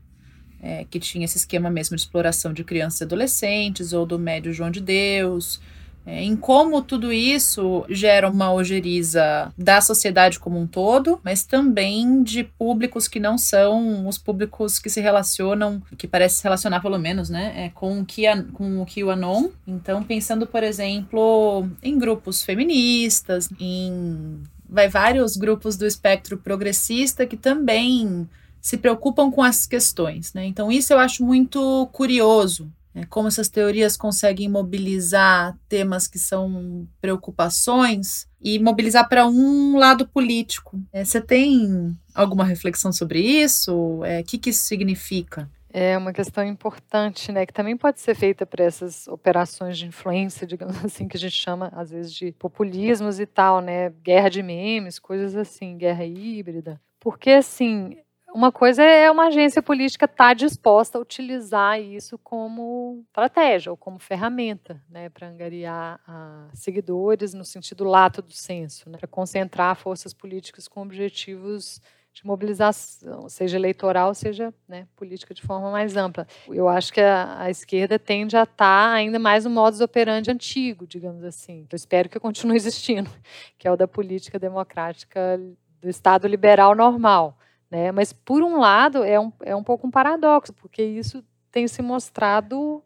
S3: é, que tinha esse esquema mesmo de exploração de crianças e adolescentes, ou do médio João de Deus, é, em como tudo isso gera uma ojeriza da sociedade como um todo, mas também de públicos que não são os públicos que se relacionam, que parece se relacionar pelo menos, né, é, com, o Kia, com o QAnon. Então, pensando, por exemplo, em grupos feministas, em vai vários grupos do espectro progressista que também se preocupam com essas questões. Né? Então, isso eu acho muito curioso? Como essas teorias conseguem mobilizar temas que são preocupações e mobilizar para um lado político. É, você tem alguma reflexão sobre isso? O é, que, que isso significa?
S4: É uma questão importante, né, que também pode ser feita para essas operações de influência, digamos assim, que a gente chama às vezes de populismos e tal, né, guerra de memes, coisas assim, guerra híbrida. Porque assim, uma coisa é uma agência política estar tá disposta a utilizar isso como estratégia ou como ferramenta, né, para angariar uh, seguidores no sentido lato do senso, né, para concentrar forças políticas com objetivos de mobilização, seja eleitoral, seja né, política de forma mais ampla. Eu acho que a, a esquerda tende a estar tá ainda mais no modus operandi antigo, digamos assim. Eu espero que continue existindo, que é o da política democrática do Estado liberal normal. Né? Mas, por um lado, é um, é um pouco um paradoxo, porque isso tem se mostrado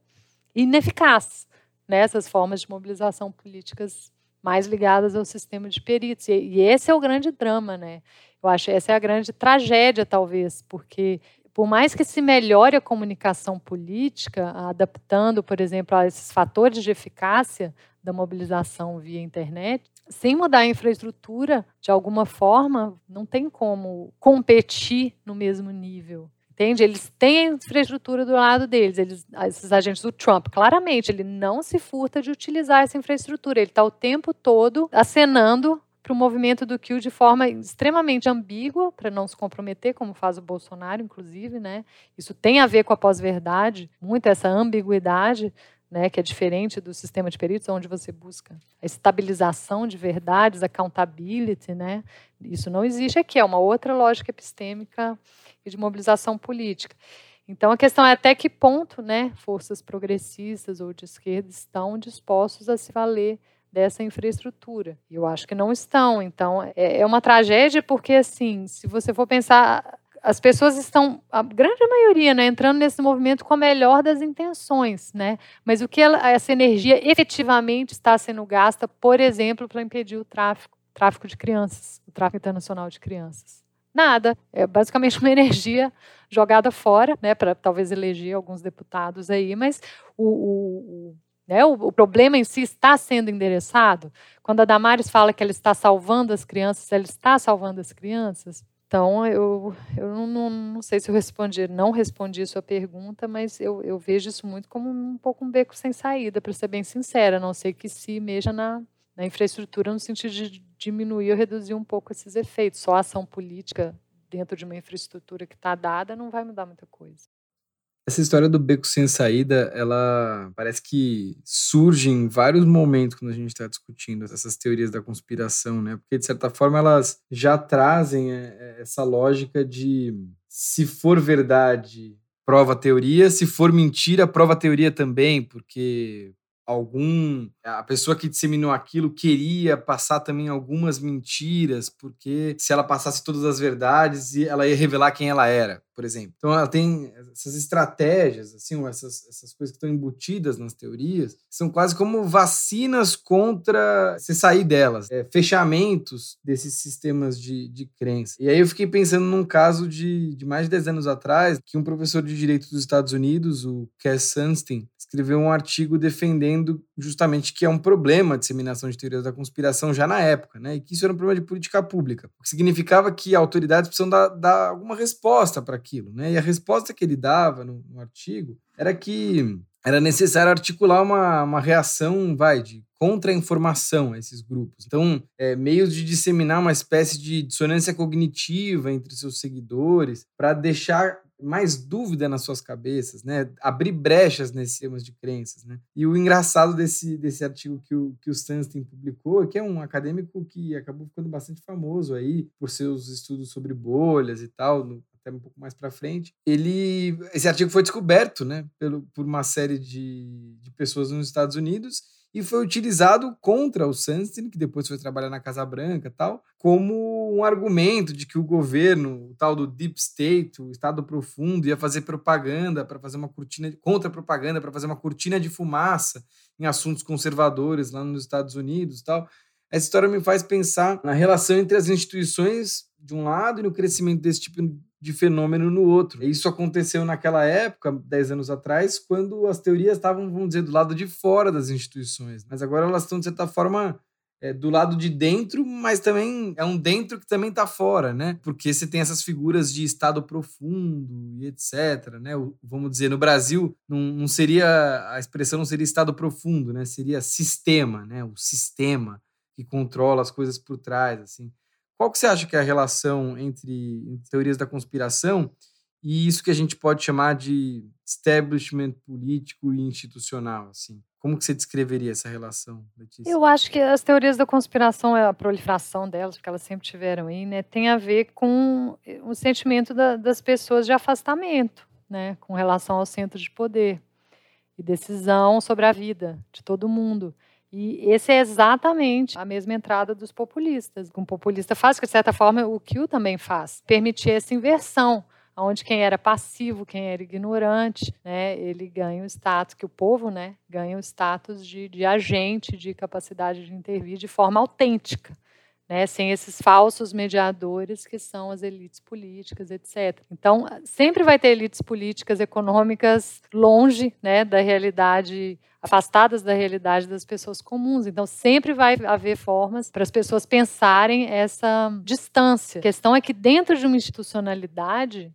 S4: ineficaz nessas formas de mobilização políticas mais ligadas ao sistema de peritos. E, e esse é o grande drama, né? Eu acho que essa é a grande tragédia, talvez, porque por mais que se melhore a comunicação política, adaptando, por exemplo, a esses fatores de eficácia da mobilização via internet, sem mudar a infraestrutura, de alguma forma, não tem como competir no mesmo nível. Entende? Eles têm a infraestrutura do lado deles, eles, esses agentes do Trump. Claramente, ele não se furta de utilizar essa infraestrutura. Ele está o tempo todo acenando para o movimento do Q de forma extremamente ambígua, para não se comprometer, como faz o Bolsonaro, inclusive. Né? Isso tem a ver com a pós-verdade, muito essa ambiguidade. Né, que é diferente do sistema de peritos, onde você busca a estabilização de verdades, accountability, né? Isso não existe aqui, é uma outra lógica epistêmica e de mobilização política. Então, a questão é até que ponto né, forças progressistas ou de esquerda estão dispostos a se valer dessa infraestrutura. Eu acho que não estão. Então, é, é uma tragédia porque, assim, se você for pensar, as pessoas estão, a grande maioria, né, entrando nesse movimento com a melhor das intenções, né? Mas o que ela, essa energia efetivamente está sendo gasta, por exemplo, para impedir o tráfico, tráfico de crianças, o tráfico internacional de crianças? Nada. É basicamente uma energia jogada fora, né, para talvez eleger alguns deputados aí, mas o, o, né, o, o, problema em si está sendo endereçado. Quando a Damares fala que ela está salvando as crianças, ela está salvando as crianças. Então, eu, eu não, não, sei se eu respondi, não respondi sua pergunta, mas eu, eu vejo isso muito como um pouco um beco sem saída, para ser bem sincera, a não sei que se meja na, na infraestrutura no sentido de diminuir ou reduzir um pouco esses efeitos. Só a ação política dentro de uma infraestrutura que está dada não vai mudar muita coisa.
S2: Essa história do beco sem saída, ela parece que surge em vários momentos quando a gente está discutindo essas teorias da conspiração, né? Porque, de certa forma, elas já trazem é, é, essa lógica de se for verdade, prova a teoria, se for mentira, prova a teoria também, porque algum a pessoa que disseminou aquilo queria passar também algumas mentiras, porque se ela passasse todas as verdades, ela ia revelar quem ela era, por exemplo. Então ela tem essas estratégias, assim, essas, essas coisas que estão embutidas nas teorias, são quase como vacinas contra você sair delas, é, fechamentos desses sistemas de, de crença. E aí eu fiquei pensando num caso de, de mais de 10 anos atrás, que um professor de direito dos Estados Unidos, o Cass Sunstein, escreveu um artigo defendendo justamente que é um problema a disseminação de teorias da conspiração já na época, né? E que isso era um problema de política pública, o que significava que autoridades precisam dar, dar alguma resposta para aquilo, né? E a resposta que ele dava no, no artigo era que era necessário articular uma, uma reação, vai, de contra-informação a esses grupos. Então, é, meios de disseminar uma espécie de dissonância cognitiva entre seus seguidores para deixar mais dúvida nas suas cabeças, né? Abrir brechas nesses temas de crenças, né? E o engraçado desse, desse artigo que o, que o Sunstein publicou, que é um acadêmico que acabou ficando bastante famoso aí por seus estudos sobre bolhas e tal, no, até um pouco mais para frente. Ele, esse artigo foi descoberto, né, pelo, por uma série de, de pessoas nos Estados Unidos e foi utilizado contra o Sunstein, que depois foi trabalhar na Casa Branca tal, como um argumento de que o governo, o tal do Deep State, o Estado Profundo, ia fazer propaganda para fazer uma cortina, contra-propaganda, para fazer uma cortina de fumaça em assuntos conservadores lá nos Estados Unidos tal. Essa história me faz pensar na relação entre as instituições de um lado e no crescimento desse tipo de fenômeno no outro. E isso aconteceu naquela época, 10 anos atrás, quando as teorias estavam, vamos dizer, do lado de fora das instituições. Mas agora elas estão, de certa forma, é, do lado de dentro, mas também é um dentro que também está fora, né? Porque você tem essas figuras de estado profundo e etc, né? O, vamos dizer, no Brasil, não, não seria, a expressão não seria estado profundo, né? Seria sistema, né? O sistema que controla as coisas por trás, assim. Qual que você acha que é a relação entre, teorias da conspiração e isso que a gente pode chamar de establishment político e institucional, assim. Como que você descreveria essa relação, Letícia?
S4: Eu acho que as teorias da conspiração, a proliferação delas, porque elas sempre tiveram aí, né, tem a ver com o sentimento da, das pessoas de afastamento, né, com relação ao centro de poder e decisão sobre a vida de todo mundo. E esse é exatamente a mesma entrada dos populistas. Um populista faz, que de certa forma o que o também faz, permitir essa inversão onde quem era passivo, quem era ignorante, né, ele ganha o status, que o povo né, ganha o status de, de agente, de capacidade de intervir de forma autêntica. Né, sem esses falsos mediadores que são as elites políticas, etc. Então, sempre vai ter elites políticas, econômicas longe né, da realidade, afastadas da realidade das pessoas comuns. Então, sempre vai haver formas para as pessoas pensarem essa distância. A questão é que, dentro de uma institucionalidade,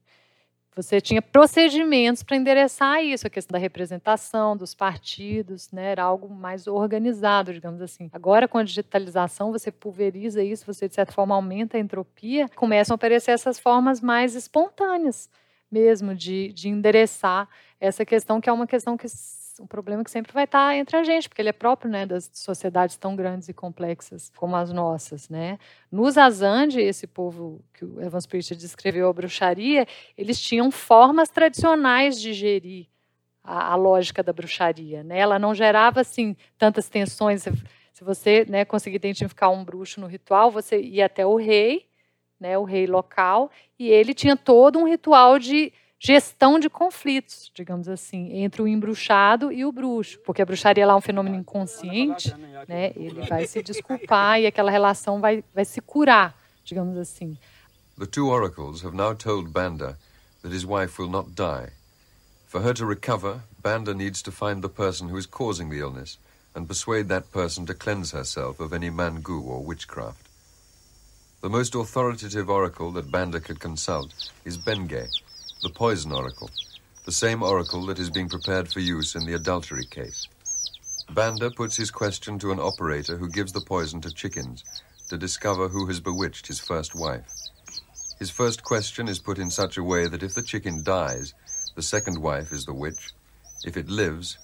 S4: você tinha procedimentos para endereçar isso, a questão da representação dos partidos, né, era algo mais organizado, digamos assim. Agora, com a digitalização, você pulveriza isso, você de certa forma aumenta a entropia, começam a aparecer essas formas mais espontâneas mesmo de, de endereçar essa questão, que é uma questão que um problema que sempre vai estar entre a gente, porque ele é próprio né, das sociedades tão grandes e complexas como as nossas. Né? Nos Azande, esse povo que o Evans Pritchard descreveu a bruxaria, eles tinham formas tradicionais de gerir a, a lógica da bruxaria. Né? Ela não gerava assim tantas tensões. Se você né, conseguir identificar um bruxo no ritual, você ia até o rei, né, o rei local, e ele tinha todo um ritual de gestão de conflitos, digamos assim, entre o embruxado e o bruxo, porque a bruxaria lá é um fenômeno inconsciente, né? Ele vai se desculpar e aquela relação vai, vai se curar, digamos assim.
S7: The two oracles have now told Banda that his wife will not die. For her to recover, Banda needs to find the person who is causing the illness and persuade that person to cleanse herself of any mangu or witchcraft. The most authoritative oracle that Banda could consult is Bengay, the poison oracle, the same oracle that is being prepared for use in the adultery case. Banda puts his question to an operator who gives the poison to chickens to discover who has bewitched his first wife. His first question is put in such a way that if the chicken dies, the second wife is the witch, If it lives,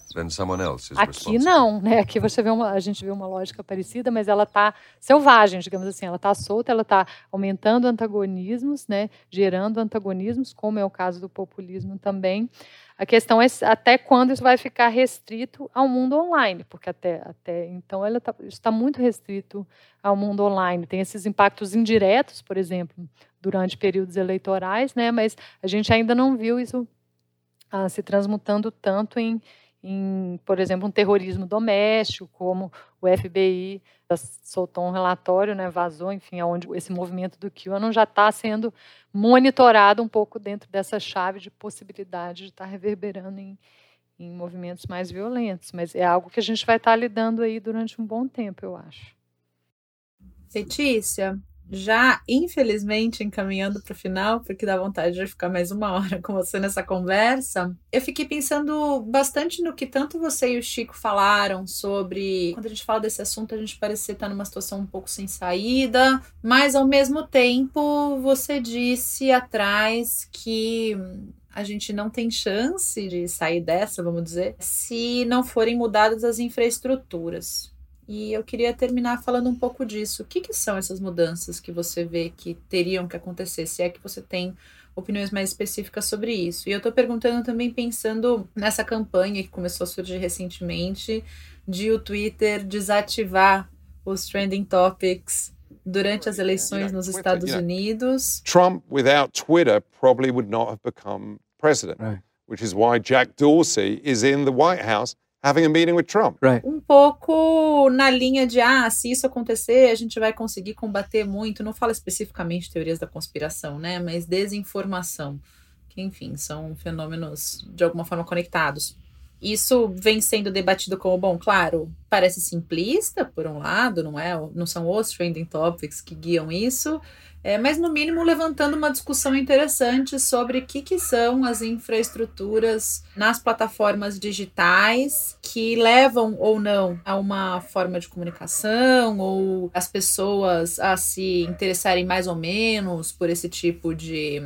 S4: Aqui não, né? Aqui você vê uma, a gente vê uma lógica parecida, mas ela está selvagem, digamos assim. Ela está solta, ela está aumentando antagonismos, né? Gerando antagonismos, como é o caso do populismo também. A questão é até quando isso vai ficar restrito ao mundo online, porque até, até então ela tá, está muito restrito ao mundo online. Tem esses impactos indiretos, por exemplo, durante períodos eleitorais, né? Mas a gente ainda não viu isso ah, se transmutando tanto em, em, por exemplo, um terrorismo doméstico, como o FBI soltou um relatório, né, vazou, enfim, onde esse movimento do QAnon já está sendo monitorado um pouco dentro dessa chave de possibilidade de estar tá reverberando em, em movimentos mais violentos. Mas é algo que a gente vai estar tá lidando aí durante um bom tempo, eu acho.
S3: Letícia, já, infelizmente, encaminhando para o final, porque dá vontade de ficar mais uma hora com você nessa conversa, eu fiquei pensando bastante no que tanto você e o Chico falaram sobre. Quando a gente fala desse assunto, a gente parece estar numa situação um pouco sem saída, mas ao mesmo tempo, você disse atrás que a gente não tem chance de sair dessa, vamos dizer, se não forem mudadas as infraestruturas. E eu queria terminar falando um pouco disso. O que, que, são essas mudanças que você vê que teriam que acontecer? Se é que você tem opiniões mais específicas sobre isso. E eu estou perguntando também pensando nessa campanha que começou a surgir recentemente de o Twitter desativar os trending topics durante as eleições nos Estados Unidos.
S10: Trump without Twitter probably would not have become president. Right. Which is why Jack Dorsey is in the White House having a meeting with Trump.
S3: Right. Um pouco na linha de ah, se isso acontecer, a gente vai conseguir combater muito. Não fala especificamente teorias da conspiração, né? Mas desinformação, que enfim, são fenômenos de alguma forma conectados. Isso vem sendo debatido como, bom, claro, parece simplista, por um lado, não é? Não são os trending topics que guiam isso, é, mas no mínimo levantando uma discussão interessante sobre o que, que são as infraestruturas nas plataformas digitais que levam ou não a uma forma de comunicação ou as pessoas a se interessarem mais ou menos por esse tipo de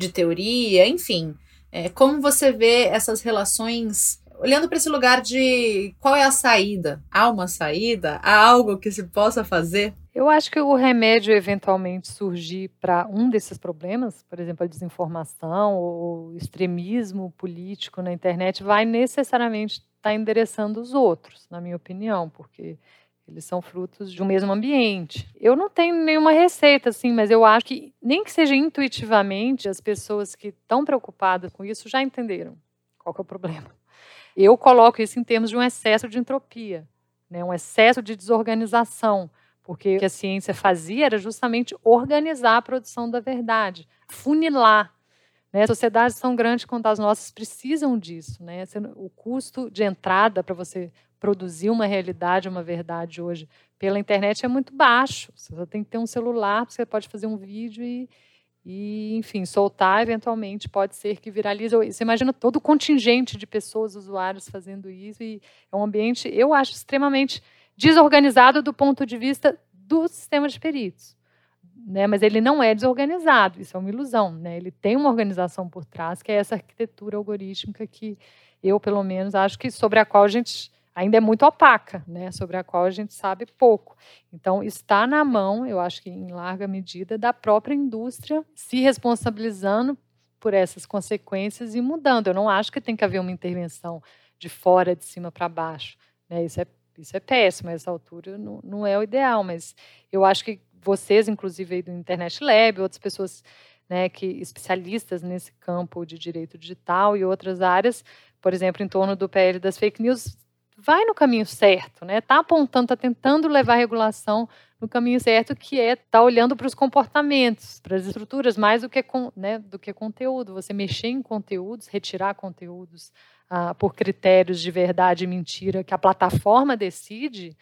S3: de teoria, enfim. É, como você vê essas relações olhando para esse lugar de qual é a saída? Há uma saída? Há algo que se possa fazer?
S4: Eu acho que o remédio eventualmente surgir para um desses problemas, por exemplo, a desinformação ou extremismo político na internet, vai necessariamente estar tá endereçando os outros, na minha opinião, porque eles são frutos de um mesmo ambiente. Eu não tenho nenhuma receita, assim, mas eu acho que, nem que seja intuitivamente, as pessoas que estão preocupadas com isso já entenderam qual é o problema. Eu coloco isso em termos de um excesso de entropia, né, um excesso de desorganização, porque o que a ciência fazia era justamente organizar a produção da verdade, funilar. Né? Sociedades tão grandes quanto as nossas precisam disso. Né? O custo de entrada para você produzir uma realidade, uma verdade hoje pela internet é muito baixo. Você só tem que ter um celular, você pode fazer um vídeo e, e, enfim, soltar eventualmente pode ser que viralize. Você imagina todo o contingente de pessoas, usuários fazendo isso e é um ambiente, eu acho, extremamente desorganizado do ponto de vista do sistema de peritos. Né? Mas ele não é desorganizado, isso é uma ilusão. Né? Ele tem uma organização por trás, que é essa arquitetura algorítmica que eu, pelo menos, acho que sobre a qual a gente ainda é muito opaca, né? sobre a qual a gente sabe pouco. Então, está na mão, eu acho que em larga medida, da própria indústria se responsabilizando por essas consequências e mudando. Eu não acho que tem que haver uma intervenção de fora, de cima para baixo. Né? Isso, é, isso é péssimo, a essa altura não, não é o ideal, mas eu acho que vocês, inclusive aí do Internet Lab, outras pessoas né, que especialistas nesse campo de direito digital e outras áreas, por exemplo, em torno do PL das fake news, vai no caminho certo, né? Está apontando, está tentando levar a regulação no caminho certo, que é estar tá olhando para os comportamentos, para as estruturas, mais do que, né, do que conteúdo. Você mexer em conteúdos, retirar conteúdos ah, por critérios de verdade e mentira que a plataforma decide,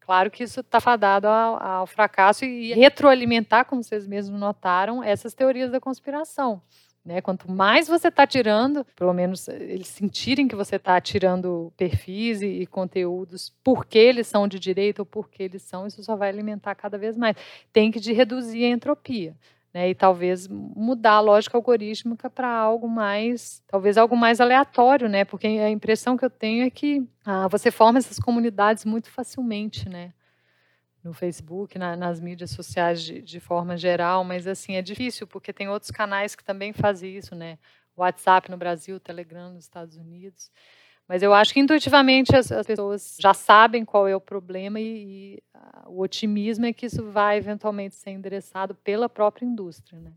S4: claro que isso está fadado ao, ao fracasso e retroalimentar, como vocês mesmos notaram, essas teorias da conspiração. Né? Quanto mais você está tirando, pelo menos eh, eles sentirem que você está tirando perfis e, e, conteúdos porque eles são de direito ou porque eles são, isso só vai alimentar cada vez mais. Tem que reduzir a entropia. Né, e talvez mudar a lógica algorítmica para algo mais, talvez algo mais aleatório, né? Porque a impressão que eu tenho é que ah, você forma essas comunidades muito facilmente, né? No Facebook, na, nas mídias sociais de, de, forma geral, mas assim é difícil porque tem outros canais que também fazem isso, né? WhatsApp no Brasil, Telegram nos Estados Unidos. Mas eu acho que intuitivamente as, as pessoas já sabem qual é o problema e, e a, o otimismo é que isso vai eventualmente ser endereçado pela própria indústria, né?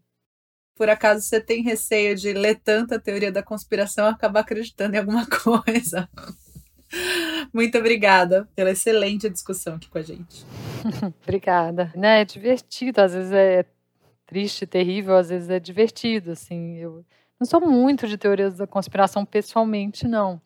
S3: Por acaso você tem receio de ler tanta teoria da conspiração e acabar acreditando em alguma coisa? Muito obrigada pela excelente discussão aqui com a gente.
S4: obrigada. Né, é divertido, às vezes é triste, terrível, às vezes é divertido, assim. Eu não sou muito de teorias da conspiração pessoalmente, não.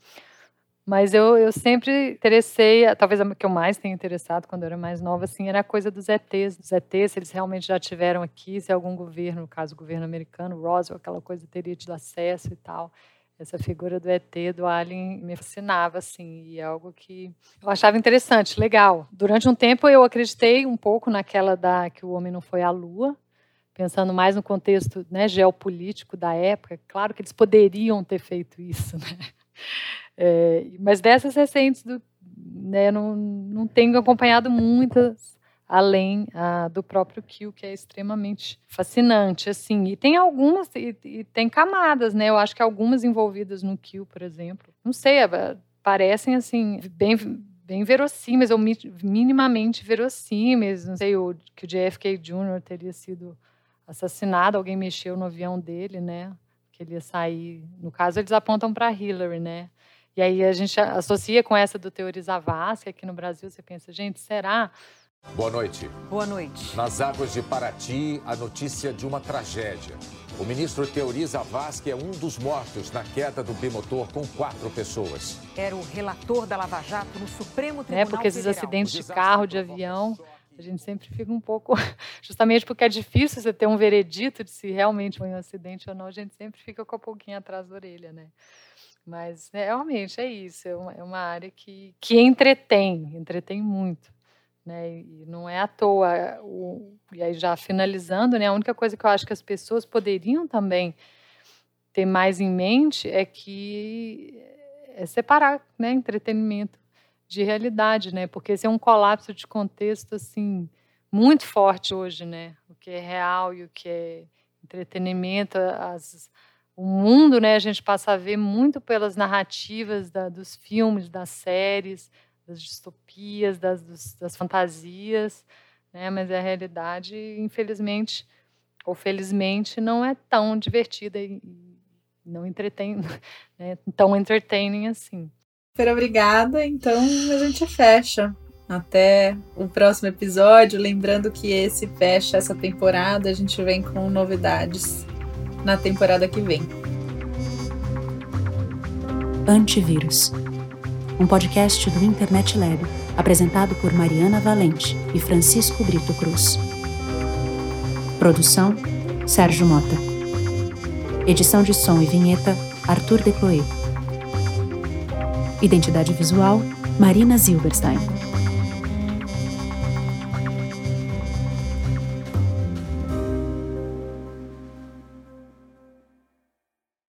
S4: Mas eu, eu sempre interessei, talvez a que eu mais tenha interessado quando eu era mais nova, assim, era a coisa dos ETs. Os ETs, se eles realmente já tiveram aqui, se algum governo, no caso o governo americano, Roswell, aquela coisa teria tido acesso e tal essa figura do ET, do Alien, me fascinava, assim, e é algo que eu achava interessante, legal. Durante um tempo eu acreditei um pouco naquela da que o homem não foi à Lua, pensando mais no contexto né, geopolítico da época. Claro que eles poderiam ter feito isso, né? É, mas dessas recentes, do, né, não, não tenho acompanhado muitas além ah, do próprio Kill, que é extremamente fascinante, assim. E tem algumas, e, e, tem camadas, né? Eu acho que algumas envolvidas no Kill, por exemplo, não sei, parecem, assim, bem, bem verossímeis, ou minimamente verossímeis. Não sei, o, que o JFK Jr. teria sido assassinado, alguém mexeu no avião dele, né? Que ele ia sair. No caso, eles apontam para Hillary, né? E aí a gente associa com essa do Teorizar Vaz, que aqui no Brasil você pensa, gente, será?
S11: Boa noite.
S12: Boa noite.
S11: Nas águas de Paraty, a notícia de uma tragédia. O ministro Teoriza Vaz, que é um dos mortos na queda do bimotor com quatro pessoas.
S12: Era o relator da Lava Jato no Supremo
S4: é,
S12: Tribunal
S4: É, porque esses Federal. acidentes de carro, de avião, a gente sempre fica um pouco... Justamente porque é difícil você ter um veredito de se realmente foi um acidente ou não, a gente sempre fica com a pouquinho atrás da orelha, né? Mas né, realmente é isso, é uma, é uma área que, que entretém, entretém muito Né? E não é à toa. O, e aí, já finalizando, né, a única coisa que eu acho que as pessoas poderiam também ter mais em mente é que é separar né, entretenimento de realidade, né? Porque esse é um colapso de contexto assim muito forte hoje, né? O que é real e o que é entretenimento, as, o mundo, né? A gente passa a ver muito pelas narrativas da, dos filmes, das séries, das distopias, das, dos, das fantasias, né? Mas a realidade, infelizmente ou felizmente, não é tão divertida e não entretém, né? tão entertaining assim.
S3: Super obrigada. Então a gente fecha. Até o próximo episódio. Lembrando que esse fecha essa temporada. A gente vem com novidades na temporada que vem.
S1: Antivírus um podcast do Internet Lab, apresentado por Mariana Valente e Francisco Brito Cruz. Produção: Sérgio Mota. Edição de som e vinheta: Arthur Decloé. Identidade visual: Marina Zilberstein.